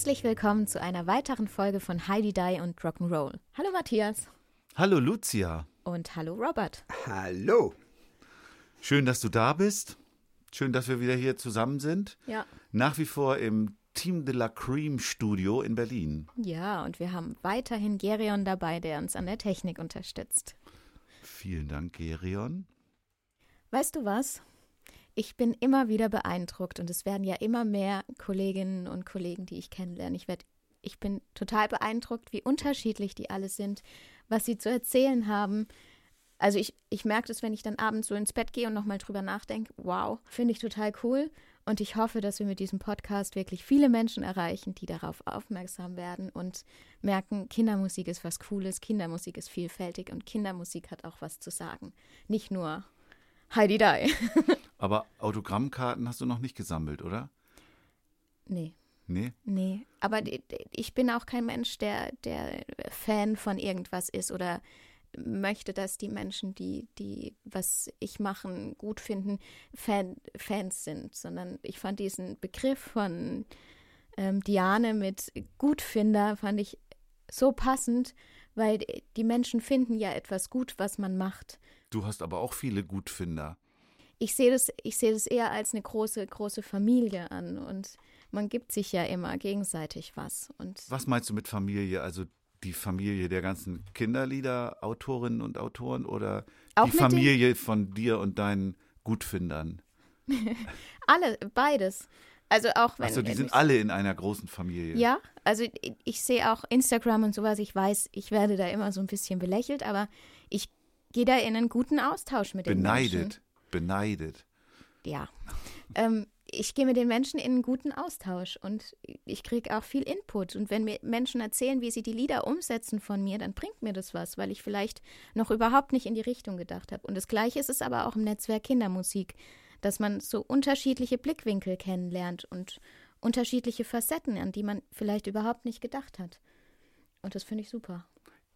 Herzlich willkommen zu einer weiteren Folge von Heidi Die und Rock'n'Roll. Hallo Matthias Hallo Lucia. und hallo Robert. Hallo. Schön, dass du da bist. Schön, dass wir wieder hier zusammen sind. Ja. Nach wie vor im Team de la Cream Studio in Berlin. Ja, und wir haben weiterhin Gerion dabei, der uns an der Technik unterstützt. Vielen Dank, Gerion. Weißt du was? Ich bin immer wieder beeindruckt und es werden ja immer mehr Kolleginnen und Kollegen, die ich kennenlerne. Ich, werd, ich bin total beeindruckt, wie unterschiedlich die alle sind, was sie zu erzählen haben. Also ich, ich merke das, wenn ich dann abends so ins Bett gehe und nochmal drüber nachdenke. Wow, finde ich total cool. Und ich hoffe, dass wir mit diesem Podcast wirklich viele Menschen erreichen, die darauf aufmerksam werden und merken, Kindermusik ist was Cooles, Kindermusik ist vielfältig und Kindermusik hat auch was zu sagen. Nicht nur Heidi Dai. Aber Autogrammkarten hast du noch nicht gesammelt, oder? nee. Nee? Nee, aber ich bin auch kein Mensch, der, der Fan von irgendwas ist oder möchte, dass die Menschen, die, die was ich machen, gut finden, Fan, Fans sind, sondern ich fand diesen Begriff von ähm, Diane mit Gutfinder, fand ich so passend, weil die Menschen finden ja etwas gut, was man macht. Du hast aber auch viele Gutfinder. Ich sehe das, ich sehe das eher als eine große, große Familie an und man gibt sich ja immer gegenseitig was. Und Was meinst du mit Familie? Also die Familie der ganzen Kinderlieder, Autorinnen und Autoren oder Auch die den- Familie von dir und deinen Gutfindern? alle, beides. Also auch wenn. Achso, die sind alle in einer großen Familie. Ja, also ich, ich sehe auch Instagram und sowas. Ich weiß, ich werde da immer so ein bisschen belächelt, aber ich gehe da in einen guten Austausch mit den Menschen. Beneidet. Beneidet. Ja. Ähm, ich gehe mit den Menschen in einen guten Austausch und ich kriege auch viel Input. Und wenn mir Menschen erzählen, wie sie die Lieder umsetzen von mir, dann bringt mir das was, weil ich vielleicht noch überhaupt nicht in die Richtung gedacht habe. Und das Gleiche ist es aber auch im Netzwerk Kindermusik, dass man so unterschiedliche Blickwinkel kennenlernt und unterschiedliche Facetten, an die man vielleicht überhaupt nicht gedacht hat. Und das finde ich super.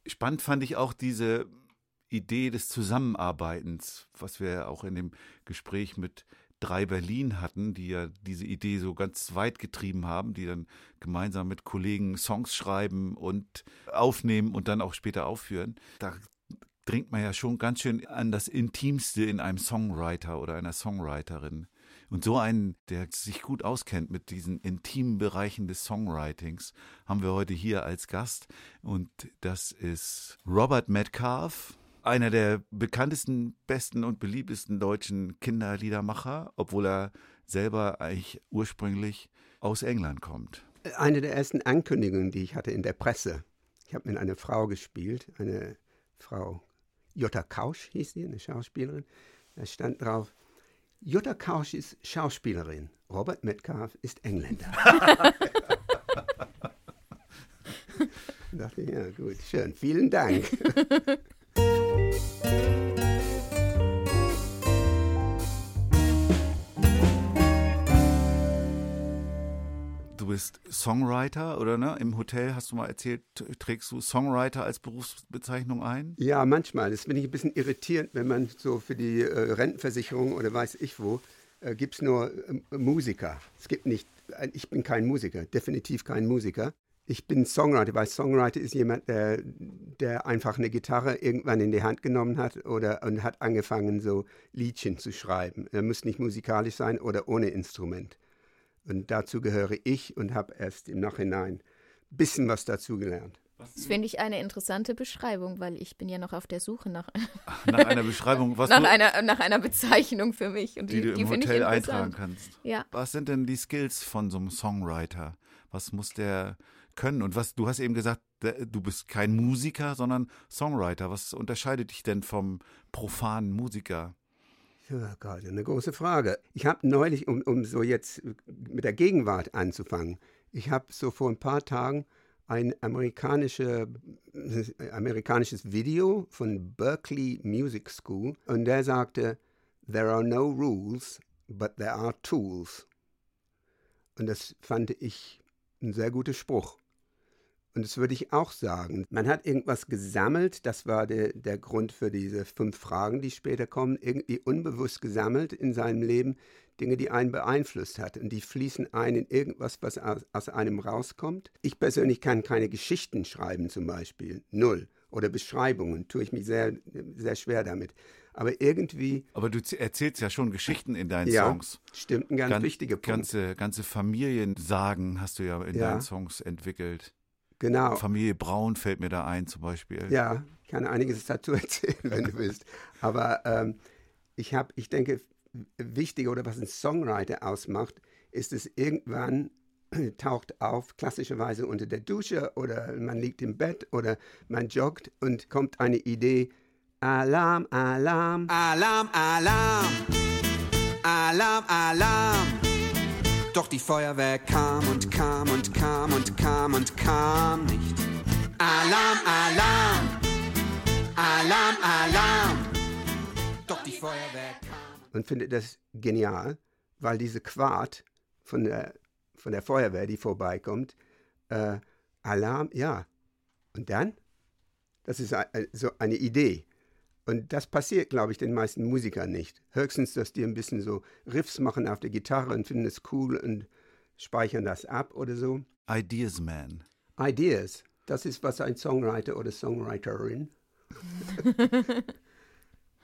Spannend fand ich auch diese Idee des Zusammenarbeitens, was wir auch in dem Gespräch mit drei Berlin hatten, die ja diese Idee so ganz weit getrieben haben, die dann gemeinsam mit Kollegen Songs schreiben und aufnehmen und dann auch später aufführen. Da dringt man ja schon ganz schön an das Intimste in einem Songwriter oder einer Songwriterin. Und so einen, der sich gut auskennt mit diesen intimen Bereichen des Songwritings, haben wir heute hier als Gast. Und das ist Robert Metcalf, einer der bekanntesten, besten und beliebtesten deutschen Kinderliedermacher, obwohl er selber eigentlich ursprünglich aus England kommt. Eine der ersten Ankündigungen, die ich hatte in der Presse. Ich habe mit einer Frau gespielt, eine Frau Jutta Kausch hieß sie, eine Schauspielerin. Da stand drauf, Jutta Kausch ist Schauspielerin, Robert Metcalf ist Engländer. Ich dachte, ja gut, schön, vielen Dank. Du bist Songwriter oder ne? Im Hotel hast du mal erzählt, trägst du Songwriter als Berufsbezeichnung ein? Ja, manchmal. Das bin ich ein bisschen irritierend, wenn man so für die äh, Rentenversicherung oder weiß ich wo, äh, gibt es nur äh, Musiker. Es gibt nicht, äh, ich bin kein Musiker, definitiv kein Musiker. Ich bin Songwriter, weil Songwriter ist jemand, der, der einfach eine Gitarre irgendwann in die Hand genommen hat oder und hat angefangen, so Liedchen zu schreiben. Er muss nicht musikalisch sein oder ohne Instrument. Und dazu gehöre ich und habe erst im Nachhinein ein bisschen was dazu gelernt. Das finde ich eine interessante Beschreibung, weil ich bin ja noch auf der Suche nach, Nach einer Beschreibung, was nach, du, einer, nach einer Bezeichnung für mich. Und die die, du die im finde ich Hotel eintragen kannst. Ja. Was sind denn die Skills von so einem Songwriter? Was muss der können? Und was, du hast eben gesagt, du bist kein Musiker, sondern Songwriter. Was unterscheidet dich denn vom profanen Musiker? Ja, Gott, eine große Frage. Ich habe neulich, um, um so jetzt mit der Gegenwart anzufangen, ich habe so vor ein paar Tagen ein amerikanische, amerikanisches Video von Berkeley Music School und der sagte, There are no rules, but there are tools. Und das fand ich ein sehr guter Spruch. Und das würde ich auch sagen. Man hat irgendwas gesammelt, das war der, der Grund für diese fünf Fragen, die später kommen, irgendwie unbewusst gesammelt in seinem Leben, Dinge, die einen beeinflusst hat. Und die fließen ein in irgendwas, was aus, aus einem rauskommt. Ich persönlich kann keine Geschichten schreiben zum Beispiel. Null. Oder Beschreibungen. Tue ich mich sehr, sehr schwer damit. Aber irgendwie. Aber du erzählst ja schon Geschichten in deinen ja, Songs. Stimmt, ein ganz, ganz wichtiger Punkt. Ganze, ganze Familiensagen hast du ja in ja. deinen Songs entwickelt. Genau. Familie Braun fällt mir da ein zum Beispiel. Ja, ich kann einiges dazu erzählen, wenn du willst. Aber ähm, ich habe, ich denke, wichtig oder was ein Songwriter ausmacht, ist es irgendwann taucht auf, klassischerweise unter der Dusche oder man liegt im Bett oder man joggt und kommt eine Idee. Alarm, Alarm. Alarm, Alarm. Alarm, Alarm. Doch die Feuerwehr kam und kam und kam und kam und kam nicht. Alarm, Alarm, Alarm, Alarm. Doch die Feuerwehr kam. Und finde das genial, weil diese Quart von der, von der Feuerwehr, die vorbeikommt, äh, Alarm, ja. Und dann? Das ist so eine Idee. Und das passiert, glaube ich, den meisten Musikern nicht. Höchstens, dass die ein bisschen so Riffs machen auf der Gitarre und finden es cool und speichern das ab oder so. Ideas Man. Ideas. Das ist, was ein Songwriter oder Songwriterin.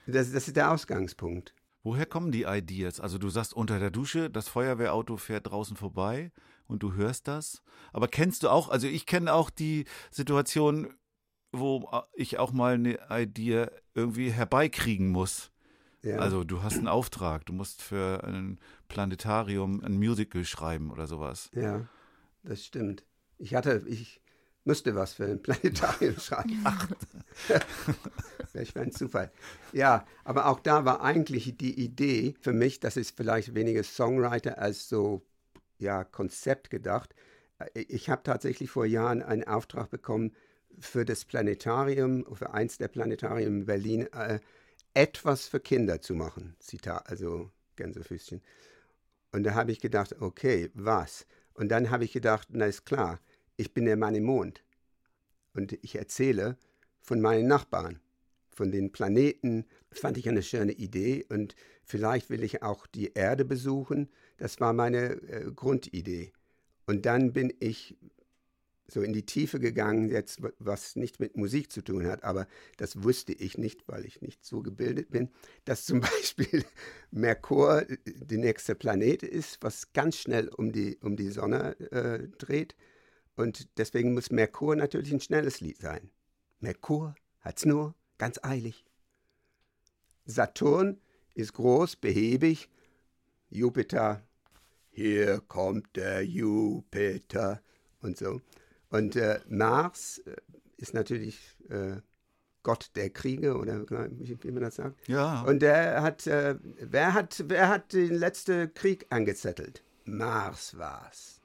das, das ist der Ausgangspunkt. Woher kommen die Ideas? Also du sagst unter der Dusche, das Feuerwehrauto fährt draußen vorbei und du hörst das. Aber kennst du auch, also ich kenne auch die Situation, wo äh, ich auch mal eine Idee irgendwie herbeikriegen muss. Ja. Also du hast einen Auftrag, du musst für ein Planetarium ein Musical schreiben oder sowas. Ja, das stimmt. Ich hatte, ich müsste was für ein Planetarium schreiben. Ach, welch ein Zufall. Ja, aber auch da war eigentlich die Idee für mich, das ist vielleicht weniger Songwriter als so ja Konzept gedacht. Äh, ich habe tatsächlich vor Jahren einen Auftrag bekommen, für das Planetarium, für eins der Planetarien in Berlin, äh, etwas für Kinder zu machen. Zitat, also Gänsefüßchen. Und da habe ich gedacht, okay, was? Und dann habe ich gedacht, na ist klar, ich bin der Mann im Mond. Und ich erzähle von meinen Nachbarn, von den Planeten. Das fand ich eine schöne Idee. Und vielleicht will ich auch die Erde besuchen. Das war meine äh, Grundidee. Und dann bin ich so in die Tiefe gegangen, jetzt was nicht mit Musik zu tun hat, aber das wusste ich nicht, weil ich nicht so gebildet bin, dass zum Beispiel Merkur äh, der nächste Planet ist, was ganz schnell um die, um die Sonne äh, dreht. Und deswegen muss Merkur natürlich ein schnelles Lied sein. Merkur hat's nur ganz eilig. Saturn ist groß, behäbig. Jupiter, hier kommt der Jupiter und so. Und äh, Mars äh, ist natürlich äh, Gott der Kriege oder wie, wie, man das sagt. Ja. Und der hat, äh, wer hat, wer hat den letzten Krieg angezettelt? Mars war's.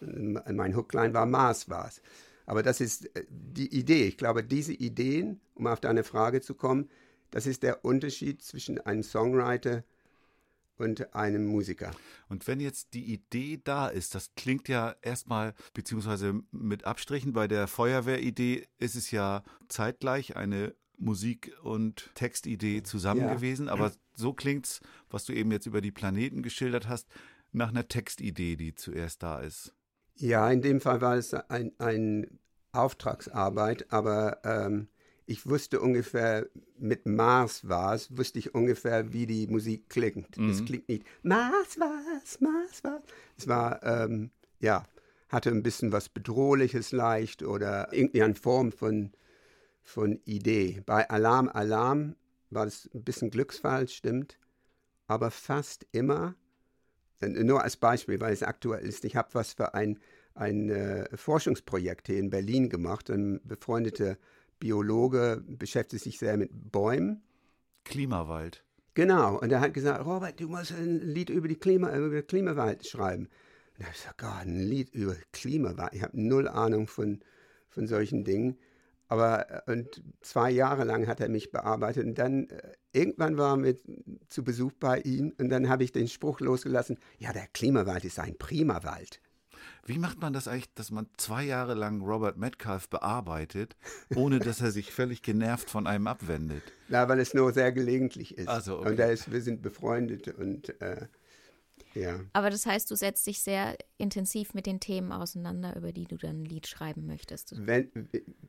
Mein Hookline war Mars war's. Aber das ist äh, die Idee. Ich glaube, diese Ideen, um auf deine Frage zu kommen, das ist der Unterschied zwischen einem Songwriter und einem Musiker. Und wenn jetzt die Idee da ist, das klingt ja erstmal, beziehungsweise mit Abstrichen bei der Feuerwehridee ist es ja zeitgleich eine Musik- und Textidee zusammen ja. gewesen, aber so klingt's, was du eben jetzt über die Planeten geschildert hast, nach einer Textidee, die zuerst da ist. Ja, in dem Fall war es ein, ein Auftragsarbeit, aber ähm, ich wusste ungefähr, mit Mars war es, wusste ich ungefähr, wie die Musik klingt. Mhm. Es klingt nicht Mars was, Mars was. Es war, ähm, ja, hatte ein bisschen was Bedrohliches leicht oder irgendwie eine Form von, von Idee. Bei Alarm, Alarm war es ein bisschen Glücksfall, stimmt, aber fast immer, nur als Beispiel, weil es aktuell ist, ich habe was für ein, ein äh, Forschungsprojekt hier in Berlin gemacht, ein befreundeter Biologe, beschäftigt sich sehr mit Bäumen. Klimawald. Genau, und er hat gesagt, Robert, du musst ein Lied über, die Klima, über den Klimawald schreiben. Und da habe ich gesagt, Gott, ein Lied über Klimawald. Ich habe null Ahnung von, von solchen Dingen. Aber äh, und zwei Jahre lang hat er mich bearbeitet und dann äh, irgendwann war mit zu Besuch bei ihm und dann habe ich den Spruch losgelassen, ja, der Klimawald ist ein Primawald. Wie macht man das eigentlich, dass man zwei Jahre lang Robert Metcalf bearbeitet, ohne dass er sich völlig genervt von einem abwendet? Na, weil es nur sehr gelegentlich ist. Also, okay. Und da ist, wir sind befreundet und äh, ja. Aber das heißt, du setzt dich sehr intensiv mit den Themen auseinander, über die du dann ein Lied schreiben möchtest. Wenn,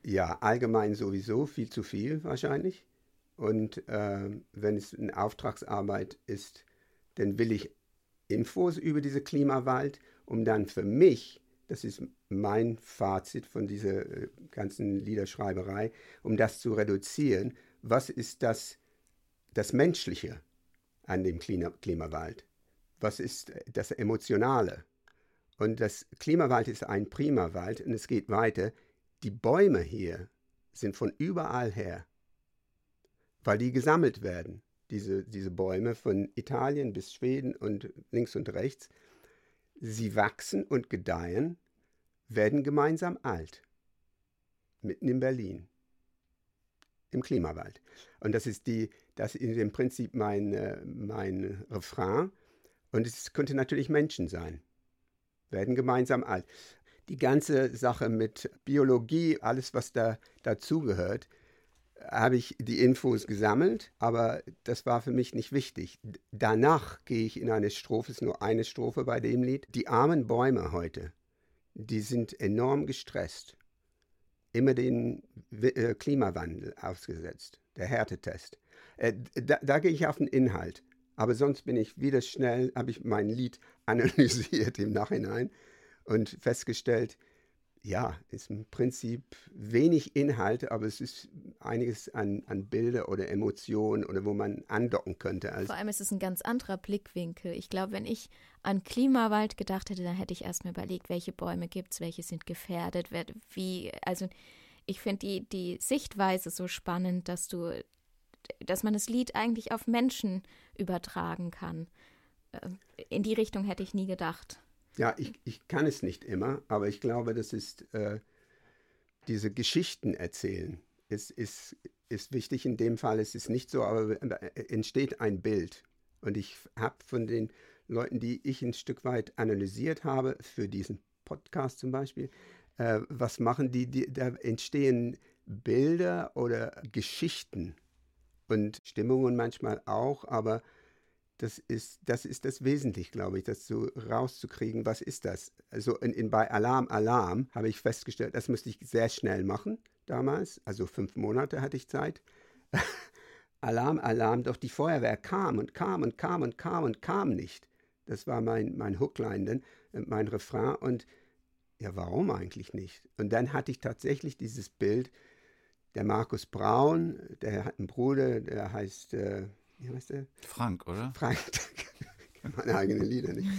ja, allgemein sowieso, viel zu viel wahrscheinlich. Und äh, wenn es eine Auftragsarbeit ist, dann will ich Infos über diese Klimawald, um dann für mich, das ist mein Fazit von dieser äh, ganzen Liederschreiberei, um das zu reduzieren, was ist das, das Menschliche an dem Klima Klimawald? Was ist das Emotionale? Und das Klimawald ist ein Primawald und es geht weiter. Die Bäume hier sind von überall her, weil die gesammelt werden diese, diese Bäume von Italien bis Schweden und links und rechts, sie wachsen und gedeihen, werden gemeinsam alt. Mitten in Berlin. Im Klimawald. Und das ist, die, das ist im Prinzip mein, äh, mein Refrain. Und es könnte natürlich Menschen sein. Werden gemeinsam alt. Die ganze Sache mit Biologie, alles, was da dazugehört, habe ich die Infos gesammelt, aber das war für mich nicht wichtig. Danach gehe ich in eine Strophe, es ist nur eine Strophe bei dem Lied. Die armen Bäume heute, die sind enorm gestresst, immer den äh, Klimawandel ausgesetzt, der Härtetest. Äh, da, da gehe ich auf den Inhalt, aber sonst bin ich wieder schnell, habe ich mein Lied analysiert im Nachhinein und festgestellt, ja, ist im Prinzip wenig Inhalt, aber es ist einiges an, an Bilder oder Emotionen oder wo man andocken könnte. Also Vor allem ist es ein ganz anderer Blickwinkel. Ich glaube, wenn ich an Klimawald gedacht hätte, dann hätte ich erstmal überlegt, welche Bäume gibt es, welche sind gefährdet, wie, also ich finde die, die Sichtweise so spannend, dass du, dass man das Lied eigentlich auf Menschen übertragen kann. Äh, in die Richtung hätte ich nie gedacht. Ja, ich, ich kann es nicht immer, aber ich glaube, das ist äh, diese Geschichten erzählen. Ist, ist, ist wichtig in dem Fall, es ist nicht so, aber äh, entsteht ein Bild. Und ich habe von den Leuten, die ich ein Stück weit analysiert habe, für diesen Podcast zum Beispiel, äh, was machen die, die, da entstehen Bilder oder Geschichten und Stimmungen manchmal auch, aber das ist, das ist das Wesentliche, glaube ich, das so rauszukriegen, was ist das? Also in, in, bei Alarm, Alarm habe ich festgestellt, das musste ich sehr schnell machen damals, also fünf Monate hatte ich Zeit. Alarm, Alarm, doch die Feuerwehr kam und kam und kam und kam und kam nicht. Das war mein, mein Hookline, dann, äh, mein Refrain und ja, warum eigentlich nicht? Und dann hatte ich tatsächlich dieses Bild, der Markus Braun, der hat einen Bruder, der heißt... Äh, wie heißt der? Frank, oder? Frank, meine eigenen Lieder nicht.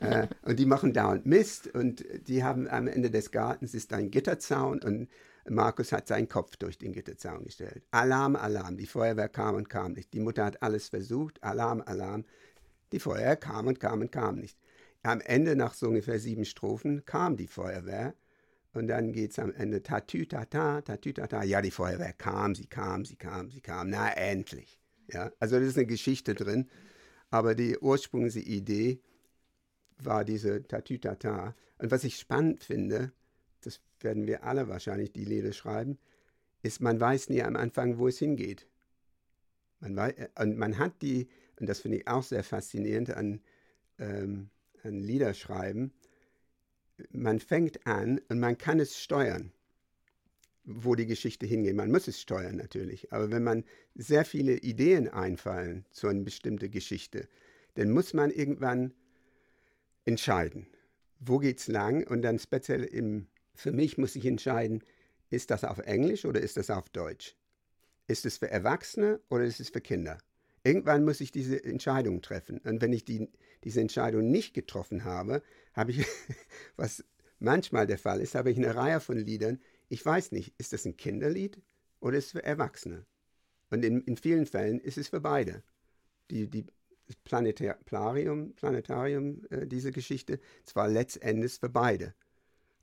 äh, und die machen dauernd Mist und die haben am Ende des Gartens ist ein Gitterzaun und Markus hat seinen Kopf durch den Gitterzaun gestellt. Alarm, Alarm. Die Feuerwehr kam und kam nicht. Die Mutter hat alles versucht. Alarm, Alarm. Die Feuerwehr kam und kam und kam nicht. Am Ende, nach so ungefähr sieben Strophen, kam die Feuerwehr. Und dann geht es am Ende tatü tata, tatü tata. Ja, die Feuerwehr kam, sie kam, sie kam, sie kam. Na, endlich. Ja, also das ist eine Geschichte drin, aber die ursprüngliche Idee war diese Tatütata. Und was ich spannend finde, das werden wir alle wahrscheinlich die Lieder schreiben, ist, man weiß nie am Anfang, wo es hingeht. Man weiß, und man hat die, und das finde ich auch sehr faszinierend an, ähm, an Liederschreiben, man fängt an und man kann es steuern wo die Geschichte hingeht. Man muss es steuern natürlich, aber wenn man sehr viele Ideen einfallen zu einer bestimmten Geschichte, dann muss man irgendwann entscheiden, wo geht's lang und dann speziell im, für mich muss ich entscheiden, ist das auf Englisch oder ist das auf Deutsch? Ist es für Erwachsene oder ist es für Kinder? Irgendwann muss ich diese Entscheidung treffen. Und wenn ich die, diese Entscheidung nicht getroffen habe, habe ich, was manchmal der Fall ist, habe ich eine Reihe von Liedern, ich weiß nicht, ist das ein Kinderlied oder ist es für Erwachsene? Und in, in vielen Fällen ist es für beide. die, die Planetarium, Planetarium äh, diese Geschichte, zwar letztendlich für beide.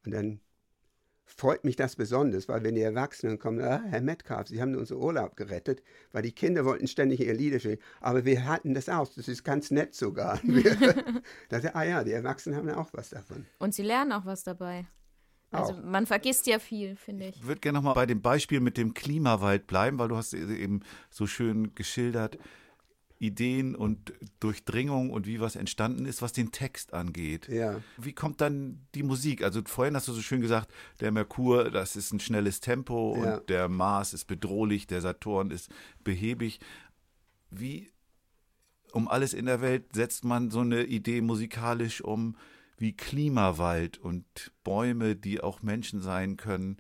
Und dann freut mich das besonders, weil wenn die Erwachsenen kommen, ah, Herr Metcalf, Sie haben unseren Urlaub gerettet, weil die Kinder wollten ständig ihr Lieder spielen, aber wir hatten das aus, das ist ganz nett sogar. das, ah ja, die Erwachsenen haben auch was davon. Und sie lernen auch was dabei. Also Auch. man vergisst ja viel, finde ich. Ich würde gerne nochmal bei dem Beispiel mit dem Klimawald bleiben, weil du hast eben so schön geschildert, Ideen und Durchdringung und wie was entstanden ist, was den Text angeht. Ja. Wie kommt dann die Musik? Also vorhin hast du so schön gesagt, der Merkur, das ist ein schnelles Tempo Ja. und der Mars ist bedrohlich, der Saturn ist behäbig. Wie um alles in der Welt setzt man so eine Idee musikalisch um wie Klimawald und Bäume, die auch Menschen sein können.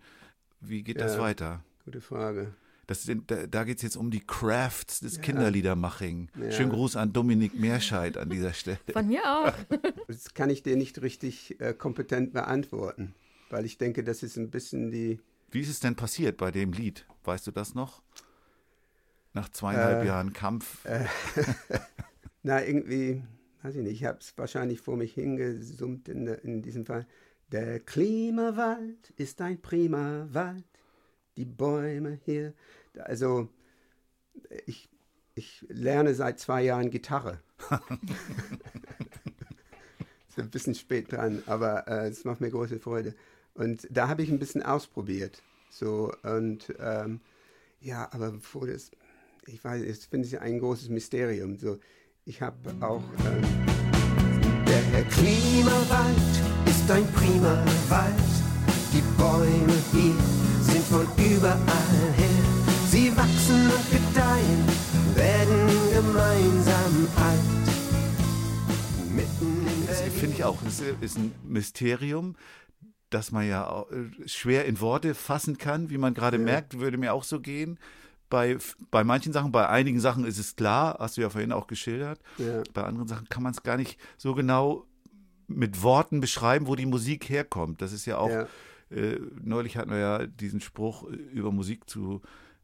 Wie geht das Ja. weiter? Gute Frage. Das sind, da, da geht es jetzt um die Crafts des Kinderliedermaching. Ja. Schönen Gruß an Dominik Meerscheid an dieser Stelle. Von mir auch. Das kann ich dir nicht richtig äh, kompetent beantworten, weil ich denke, das ist ein bisschen die. Wie ist es denn passiert bei dem Lied? Weißt du das noch? Nach zweieinhalb Äh, Jahren Kampf. Na, irgendwie, weiß ich nicht, ich habe es wahrscheinlich vor mich hingesummt in, in diesem Fall. Der Klimawald ist ein prima Wald, die Bäume hier. Also, ich, ich lerne seit zwei Jahren Gitarre. ist ein bisschen spät dran, aber äh, es macht mir große Freude. Und da habe ich ein bisschen ausprobiert. So, und ähm, ja, aber bevor das, ich weiß, ich finde ja ein großes Mysterium. So, ich habe auch. Ähm, der Klimawald ist ein prima Wald. Die Bäume hier sind von überall her. Sie wachsen und gedeihen, werden gemeinsam alt. Mitten in Das Berlin. finde ich auch. Das ist ein Mysterium, das man ja äh, schwer in Worte fassen kann, wie man gerade merkt, würde mir auch so gehen. Bei, bei manchen Sachen, bei einigen Sachen ist es klar, hast du ja vorhin auch geschildert. Ja. Bei anderen Sachen kann man es gar nicht so genau mit Worten beschreiben, wo die Musik herkommt. Das ist ja auch, Ja. äh, neulich hatten wir ja diesen Spruch, über Musik zu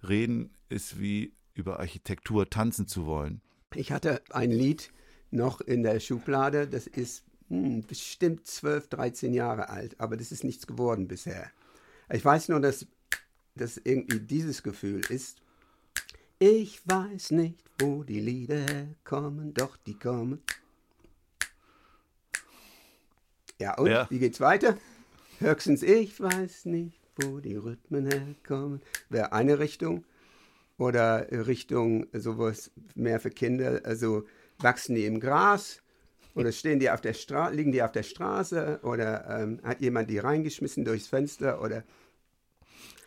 reden, ist wie über Architektur tanzen zu wollen. Ich hatte ein Lied noch in der Schublade, das ist hm, bestimmt 12, 13 Jahre alt, aber das ist nichts geworden bisher. Ich weiß nur, dass das irgendwie dieses Gefühl ist. Ich weiß nicht, wo die Lieder herkommen, doch die kommen. Ja, und Ja. wie geht's weiter? Höchstens ich weiß nicht, wo die Rhythmen herkommen. Wäre eine Richtung oder Richtung sowas mehr für Kinder, also wachsen die im Gras oder stehen die auf der Straße, liegen die auf der Straße oder ähm, hat jemand die reingeschmissen durchs Fenster oder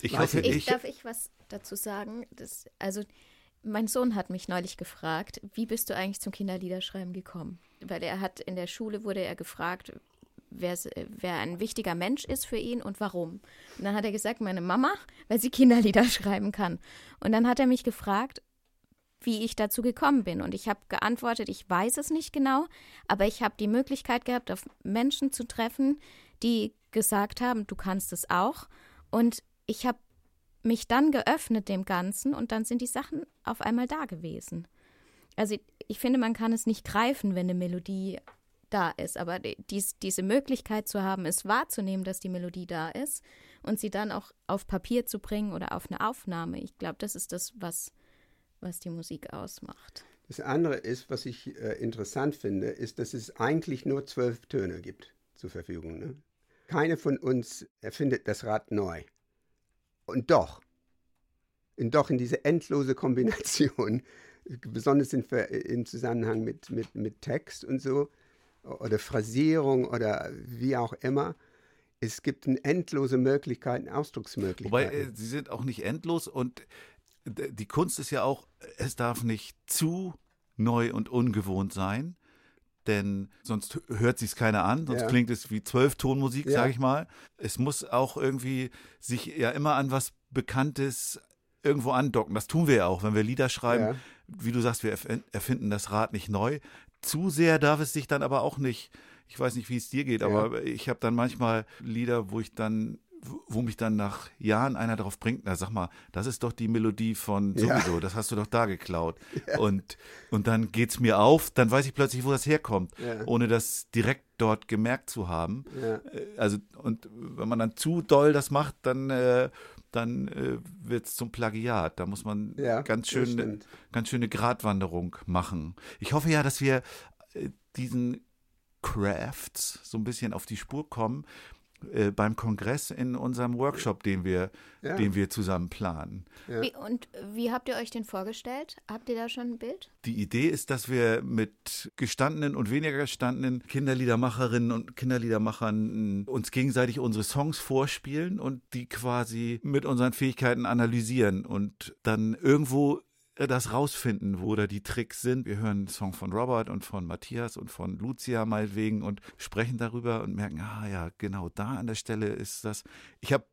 Ich Weiß hoffe, ich- Ich, darf ich was dazu sagen? Das, also, mein Sohn hat mich neulich gefragt, wie bist du eigentlich zum Kinderliederschreiben gekommen? Weil er hat in der Schule wurde er gefragt, wer, wer ein wichtiger Mensch ist für ihn und warum. Und dann hat er gesagt, meine Mama, weil sie Kinderlieder schreiben kann. Und dann hat er mich gefragt, wie ich dazu gekommen bin. Und ich habe geantwortet, ich weiß es nicht genau, aber ich habe die Möglichkeit gehabt, auf Menschen zu treffen, die gesagt haben, du kannst es auch. Und ich habe mich dann geöffnet dem Ganzen und dann sind die Sachen auf einmal da gewesen. Also ich, finde, man kann es nicht greifen, wenn eine Melodie da ist, aber die- dies, diese Möglichkeit zu haben, es wahrzunehmen, dass die Melodie da ist und sie dann auch auf Papier zu bringen oder auf eine Aufnahme, ich glaube, das ist das, was, was die Musik ausmacht. Das andere ist, was ich äh, interessant finde, ist, dass es eigentlich nur zwölf Töne gibt zur Verfügung. Ne? Keine von uns erfindet das Rad neu. Und doch, und doch in diese endlose Kombination, besonders in, im Zusammenhang mit, mit, mit Text und so, oder Phrasierung oder wie auch immer, es gibt endlose Möglichkeiten, Ausdrucksmöglichkeiten. Wobei, äh, sie sind auch nicht endlos und d- die Kunst ist ja auch, es darf nicht zu neu und ungewohnt sein, denn sonst hört sich keiner an, sonst Ja. klingt es wie Zwölftonmusik, Ja. sage ich mal. Es muss auch irgendwie sich ja immer an was Bekanntes irgendwo andocken. Das tun wir ja auch, wenn wir Lieder schreiben. Ja. Wie du sagst, wir erf- erfinden das Rad nicht neu. Zu sehr darf es sich dann aber auch nicht, ich weiß nicht, wie es dir geht, aber ich habe dann manchmal Lieder, wo ich dann wo- mich dann nach Jahren einer darauf bringt, na sag mal, das ist doch die Melodie von Ja. sowieso, das hast du doch da geklaut. Und, und dann geht's mir auf, dann weiß ich plötzlich, wo das herkommt, Ja. ohne das direkt dort gemerkt zu haben. Ja. Äh, Also, und wenn man dann zu doll das macht, dann, äh, dann äh, wird's zum Plagiat. Da muss man Ja, ganz schön ganz schöne Gratwanderung machen. Ich hoffe ja, dass wir äh, diesen Crafts so ein bisschen auf die Spur kommen äh, beim Kongress in unserem Workshop, den wir, Ja. den wir zusammen planen. Ja. Wie, und wie habt ihr euch den vorgestellt? Habt ihr da schon ein Bild? Die Idee ist, dass wir mit gestandenen und weniger gestandenen Kinderliedermacherinnen und Kinderliedermachern äh, uns gegenseitig unsere Songs vorspielen und die quasi mit unseren Fähigkeiten analysieren und dann irgendwo das rausfinden, wo da die Tricks sind. Wir hören einen Song von Robert und von Matthias und von Lucia meinetwegen und sprechen darüber und merken, ah ja, genau da an der Stelle ist das. Ich habe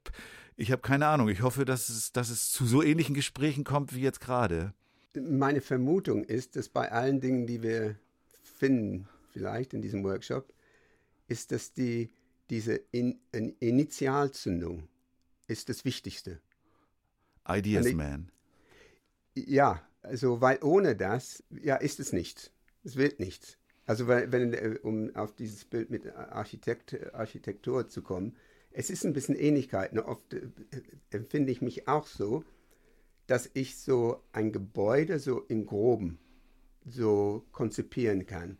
ich hab keine Ahnung. Ich hoffe, dass es, dass es zu so ähnlichen Gesprächen kommt wie jetzt gerade. Meine Vermutung ist, dass bei allen Dingen, die wir finden, vielleicht in diesem Workshop, ist, dass die, diese in, in Initialzündung ist das Wichtigste. Ideas Man. Ja, also weil ohne das, ja, ist es nichts. Es wird nichts. Also weil, wenn, äh, um auf dieses Bild mit Architekt, Architektur zu kommen, es ist ein bisschen Ähnlichkeit. Ne? Oft äh, empfinde ich mich auch so, dass ich so ein Gebäude so im Groben so konzipieren kann.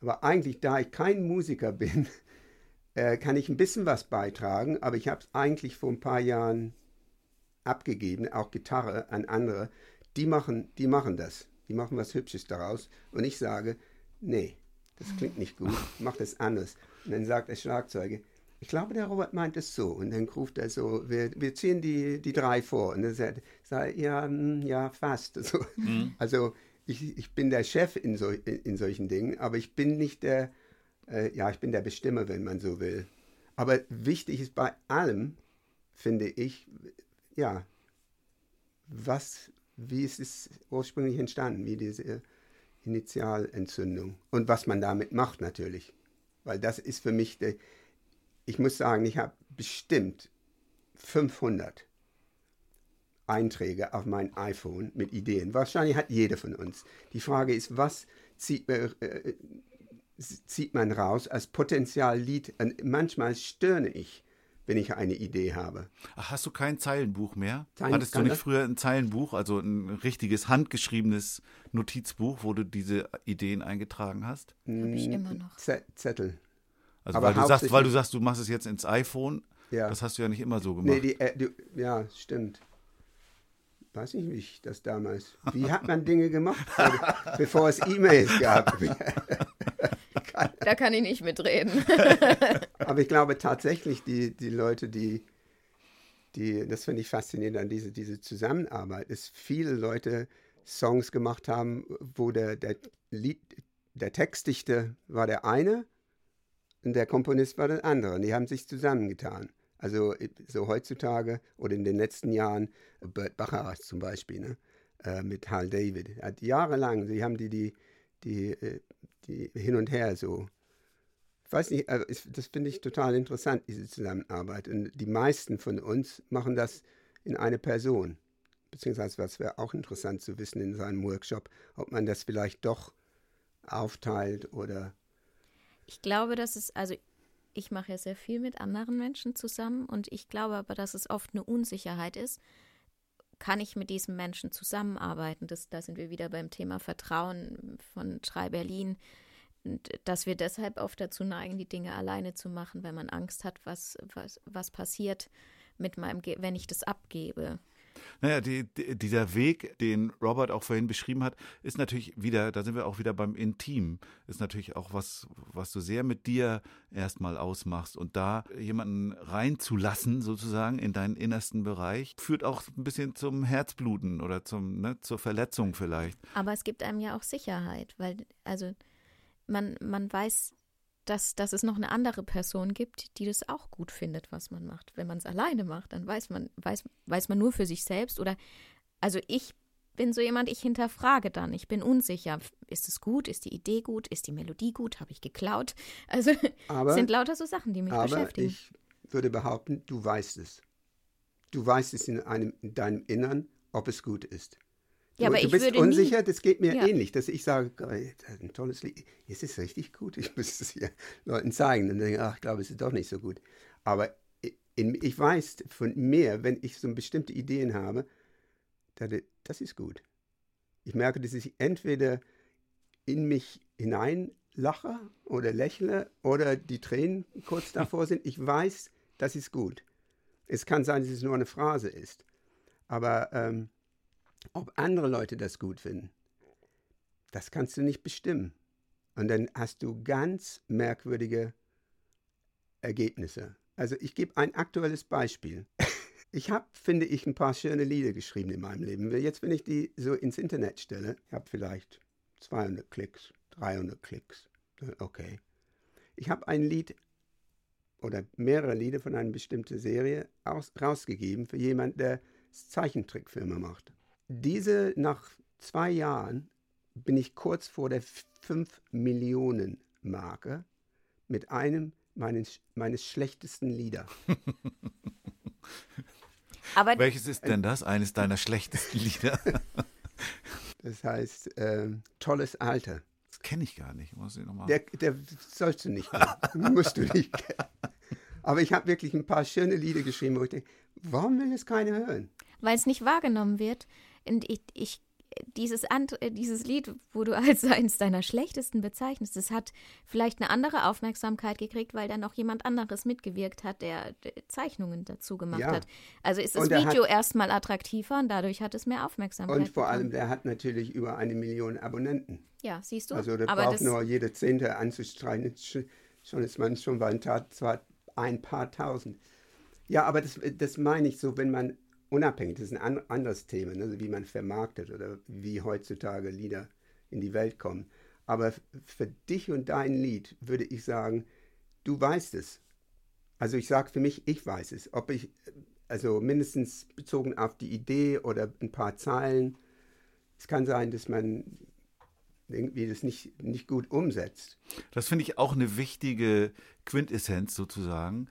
Aber eigentlich, da ich kein Musiker bin, äh, kann ich ein bisschen was beitragen, aber ich habe es eigentlich vor ein paar Jahren abgegeben, auch Gitarre an andere. Die machen, die machen das. Die machen was Hübsches daraus. Und ich sage, nee, das klingt nicht gut, mach das anders. Und dann sagt der Schlagzeuger, ich glaube, der Robert meint es so. Und dann ruft er so, wir, wir ziehen die, die drei vor. Und dann sagt er, ja, hm, ja, fast. So. Also ich, ich bin der Chef in, so, in solchen Dingen, aber ich bin nicht der, äh, ja, ich bin der Bestimmer, wenn man so will. Aber wichtig ist bei allem, finde ich, ja, was, wie ist es ursprünglich entstanden, wie diese Initialentzündung und was man damit macht natürlich. Weil das ist für mich, der, ich muss sagen, ich habe bestimmt 500 Einträge auf mein iPhone mit Ideen. Wahrscheinlich hat jeder von uns. Die Frage ist, was zieht, äh, äh, zieht man raus als Potenziallied? Und manchmal stöhne ich, wenn ich eine Idee habe. Ach, hast du kein Zeilenbuch mehr? Kein- Hattest du nicht das- früher ein Zeilenbuch, also ein richtiges handgeschriebenes Notizbuch, wo du diese Ideen eingetragen hast? Habe ich immer noch. Z Zettel. Also Aber weil du sagst, weil du sagst, du machst es jetzt ins iPhone. Ja. Das hast du ja nicht immer so gemacht. Nee, die, äh, die, ja, stimmt. Weiß nicht, wie ich das damals. Wie hat man Dinge gemacht, bevor- bevor es E-Mails gab? Da kann ich nicht mitreden. Aber ich glaube tatsächlich, die, die Leute, die, die, das finde ich faszinierend an diese, diese Zusammenarbeit, ist viele Leute Songs gemacht haben, wo der, der Lied, der Textdichter war der eine und der Komponist war der andere. Und die haben sich zusammengetan. Also so heutzutage oder in den letzten Jahren, Bert Bacharach zum Beispiel, ne? äh, mit Hal David. Hat jahrelang, sie haben die, die, die, äh, die hin und her so ich weiß nicht, also das finde ich total interessant, diese Zusammenarbeit. Und die meisten von uns machen das in eine Person. Beziehungsweise, was wäre auch interessant zu wissen in seinem Workshop, ob man das vielleicht doch aufteilt oder. Ich glaube, dass es, also ich mache ja sehr viel mit anderen Menschen zusammen und ich glaube aber, dass es oft eine Unsicherheit ist. Kann ich mit diesem Menschen zusammenarbeiten? Das, da sind wir wieder beim Thema Vertrauen von Schrei Berlin. Und dass wir deshalb oft dazu neigen, die Dinge alleine zu machen, wenn man Angst hat, was, was, was passiert mit meinem, Ge wenn ich das abgebe. Naja, die, die, dieser Weg, den Robert auch vorhin beschrieben hat, ist natürlich wieder, da sind wir auch wieder beim Intim, ist natürlich auch was, was du sehr mit dir erstmal ausmachst. Und da jemanden reinzulassen, sozusagen, in deinen innersten Bereich, führt auch ein bisschen zum Herzbluten oder zum, ne, zur Verletzung vielleicht. Aber es gibt einem ja auch Sicherheit, weil, also man, man weiß, dass, dass es noch eine andere Person gibt, die das auch gut findet, was man macht. Wenn man es alleine macht, dann weiß man, weiß, weiß man nur für sich selbst oder, also ich bin so jemand, ich hinterfrage dann, ich bin unsicher. Ist es gut? Ist die Idee gut? Ist die Melodie gut? Habe ich geklaut? Also Aber- sind lauter so Sachen, die mich Aber beschäftigen. ich würde behaupten, du weißt es. Du weißt es in, einem, in deinem Innern, ob es gut ist. Du, Ja, aber du ich bist unsicher, nie- das geht mir Ja. ähnlich, dass ich sage, "Geil, das ist ein tolles Lied. Es ist richtig gut, ich müsste es hier Leuten zeigen. Und dann denke ich, ach, ich glaube, es ist doch nicht so gut. Aber in, ich weiß von mir, wenn ich so bestimmte Ideen habe, das ist gut. Ich merke, dass ich entweder in mich hineinlache oder lächle oder die Tränen kurz davor sind. Ich weiß, das ist gut. Es kann sein, dass es nur eine Phrase ist. Aber ähm, ob andere Leute das gut finden, das kannst du nicht bestimmen. Und dann hast du ganz merkwürdige Ergebnisse. Also ich gebe ein aktuelles Beispiel. Ich habe, finde ich, ein paar schöne Lieder geschrieben in meinem Leben. Jetzt, wenn ich die so ins Internet stelle, ich habe vielleicht 200 Klicks, 300 Klicks. Okay. Ich habe ein Lied oder mehrere Lieder von einer bestimmten Serie aus, rausgegeben für jemanden, der Zeichentrickfilme macht. Diese, nach zwei Jahren, bin ich kurz vor der 5 Millionen Marke mit einem meines, meines schlechtesten Lieder. Aber Welches ist denn das? Eines deiner schlechtesten Lieder? Das heißt, ähm, tolles Alter. Das kenne ich gar nicht. Muss ich noch mal. Der, der sollst du nicht kennen. Musst du nicht kennen. Aber ich habe wirklich ein paar schöne Lieder geschrieben, wo ich denke, warum will es keiner hören? weil es nicht wahrgenommen wird. Und ich, ich dieses, And äh, dieses Lied, wo du als eines deiner schlechtesten bezeichnest, das hat vielleicht eine andere Aufmerksamkeit gekriegt, weil da noch jemand anderes mitgewirkt hat, der Zeichnungen dazu gemacht Ja. hat. Also ist das Und Video erstmal attraktiver und dadurch hat es mehr Aufmerksamkeit. Und vor bekommen. allem, der hat natürlich über eine Million Abonnenten. Ja, siehst du? Also der Aber braucht das, nur jede Zehnte anzustreichen. Sch- Schon ist man schon bei ein, zwar ein paar tausend. Ja, aber das, das meine ich so, wenn man unabhängig, das ist ein an, anderes Thema, ne, wie man vermarktet oder wie heutzutage Lieder in die Welt kommen. Aber für dich und dein Lied würde ich sagen, du weißt es. Also ich sage für mich, ich weiß es. Ob ich, also mindestens bezogen auf die Idee oder ein paar Zeilen. Es kann sein, dass man irgendwie das nicht, nicht gut umsetzt. Das finde ich auch eine wichtige Quintessenz sozusagen.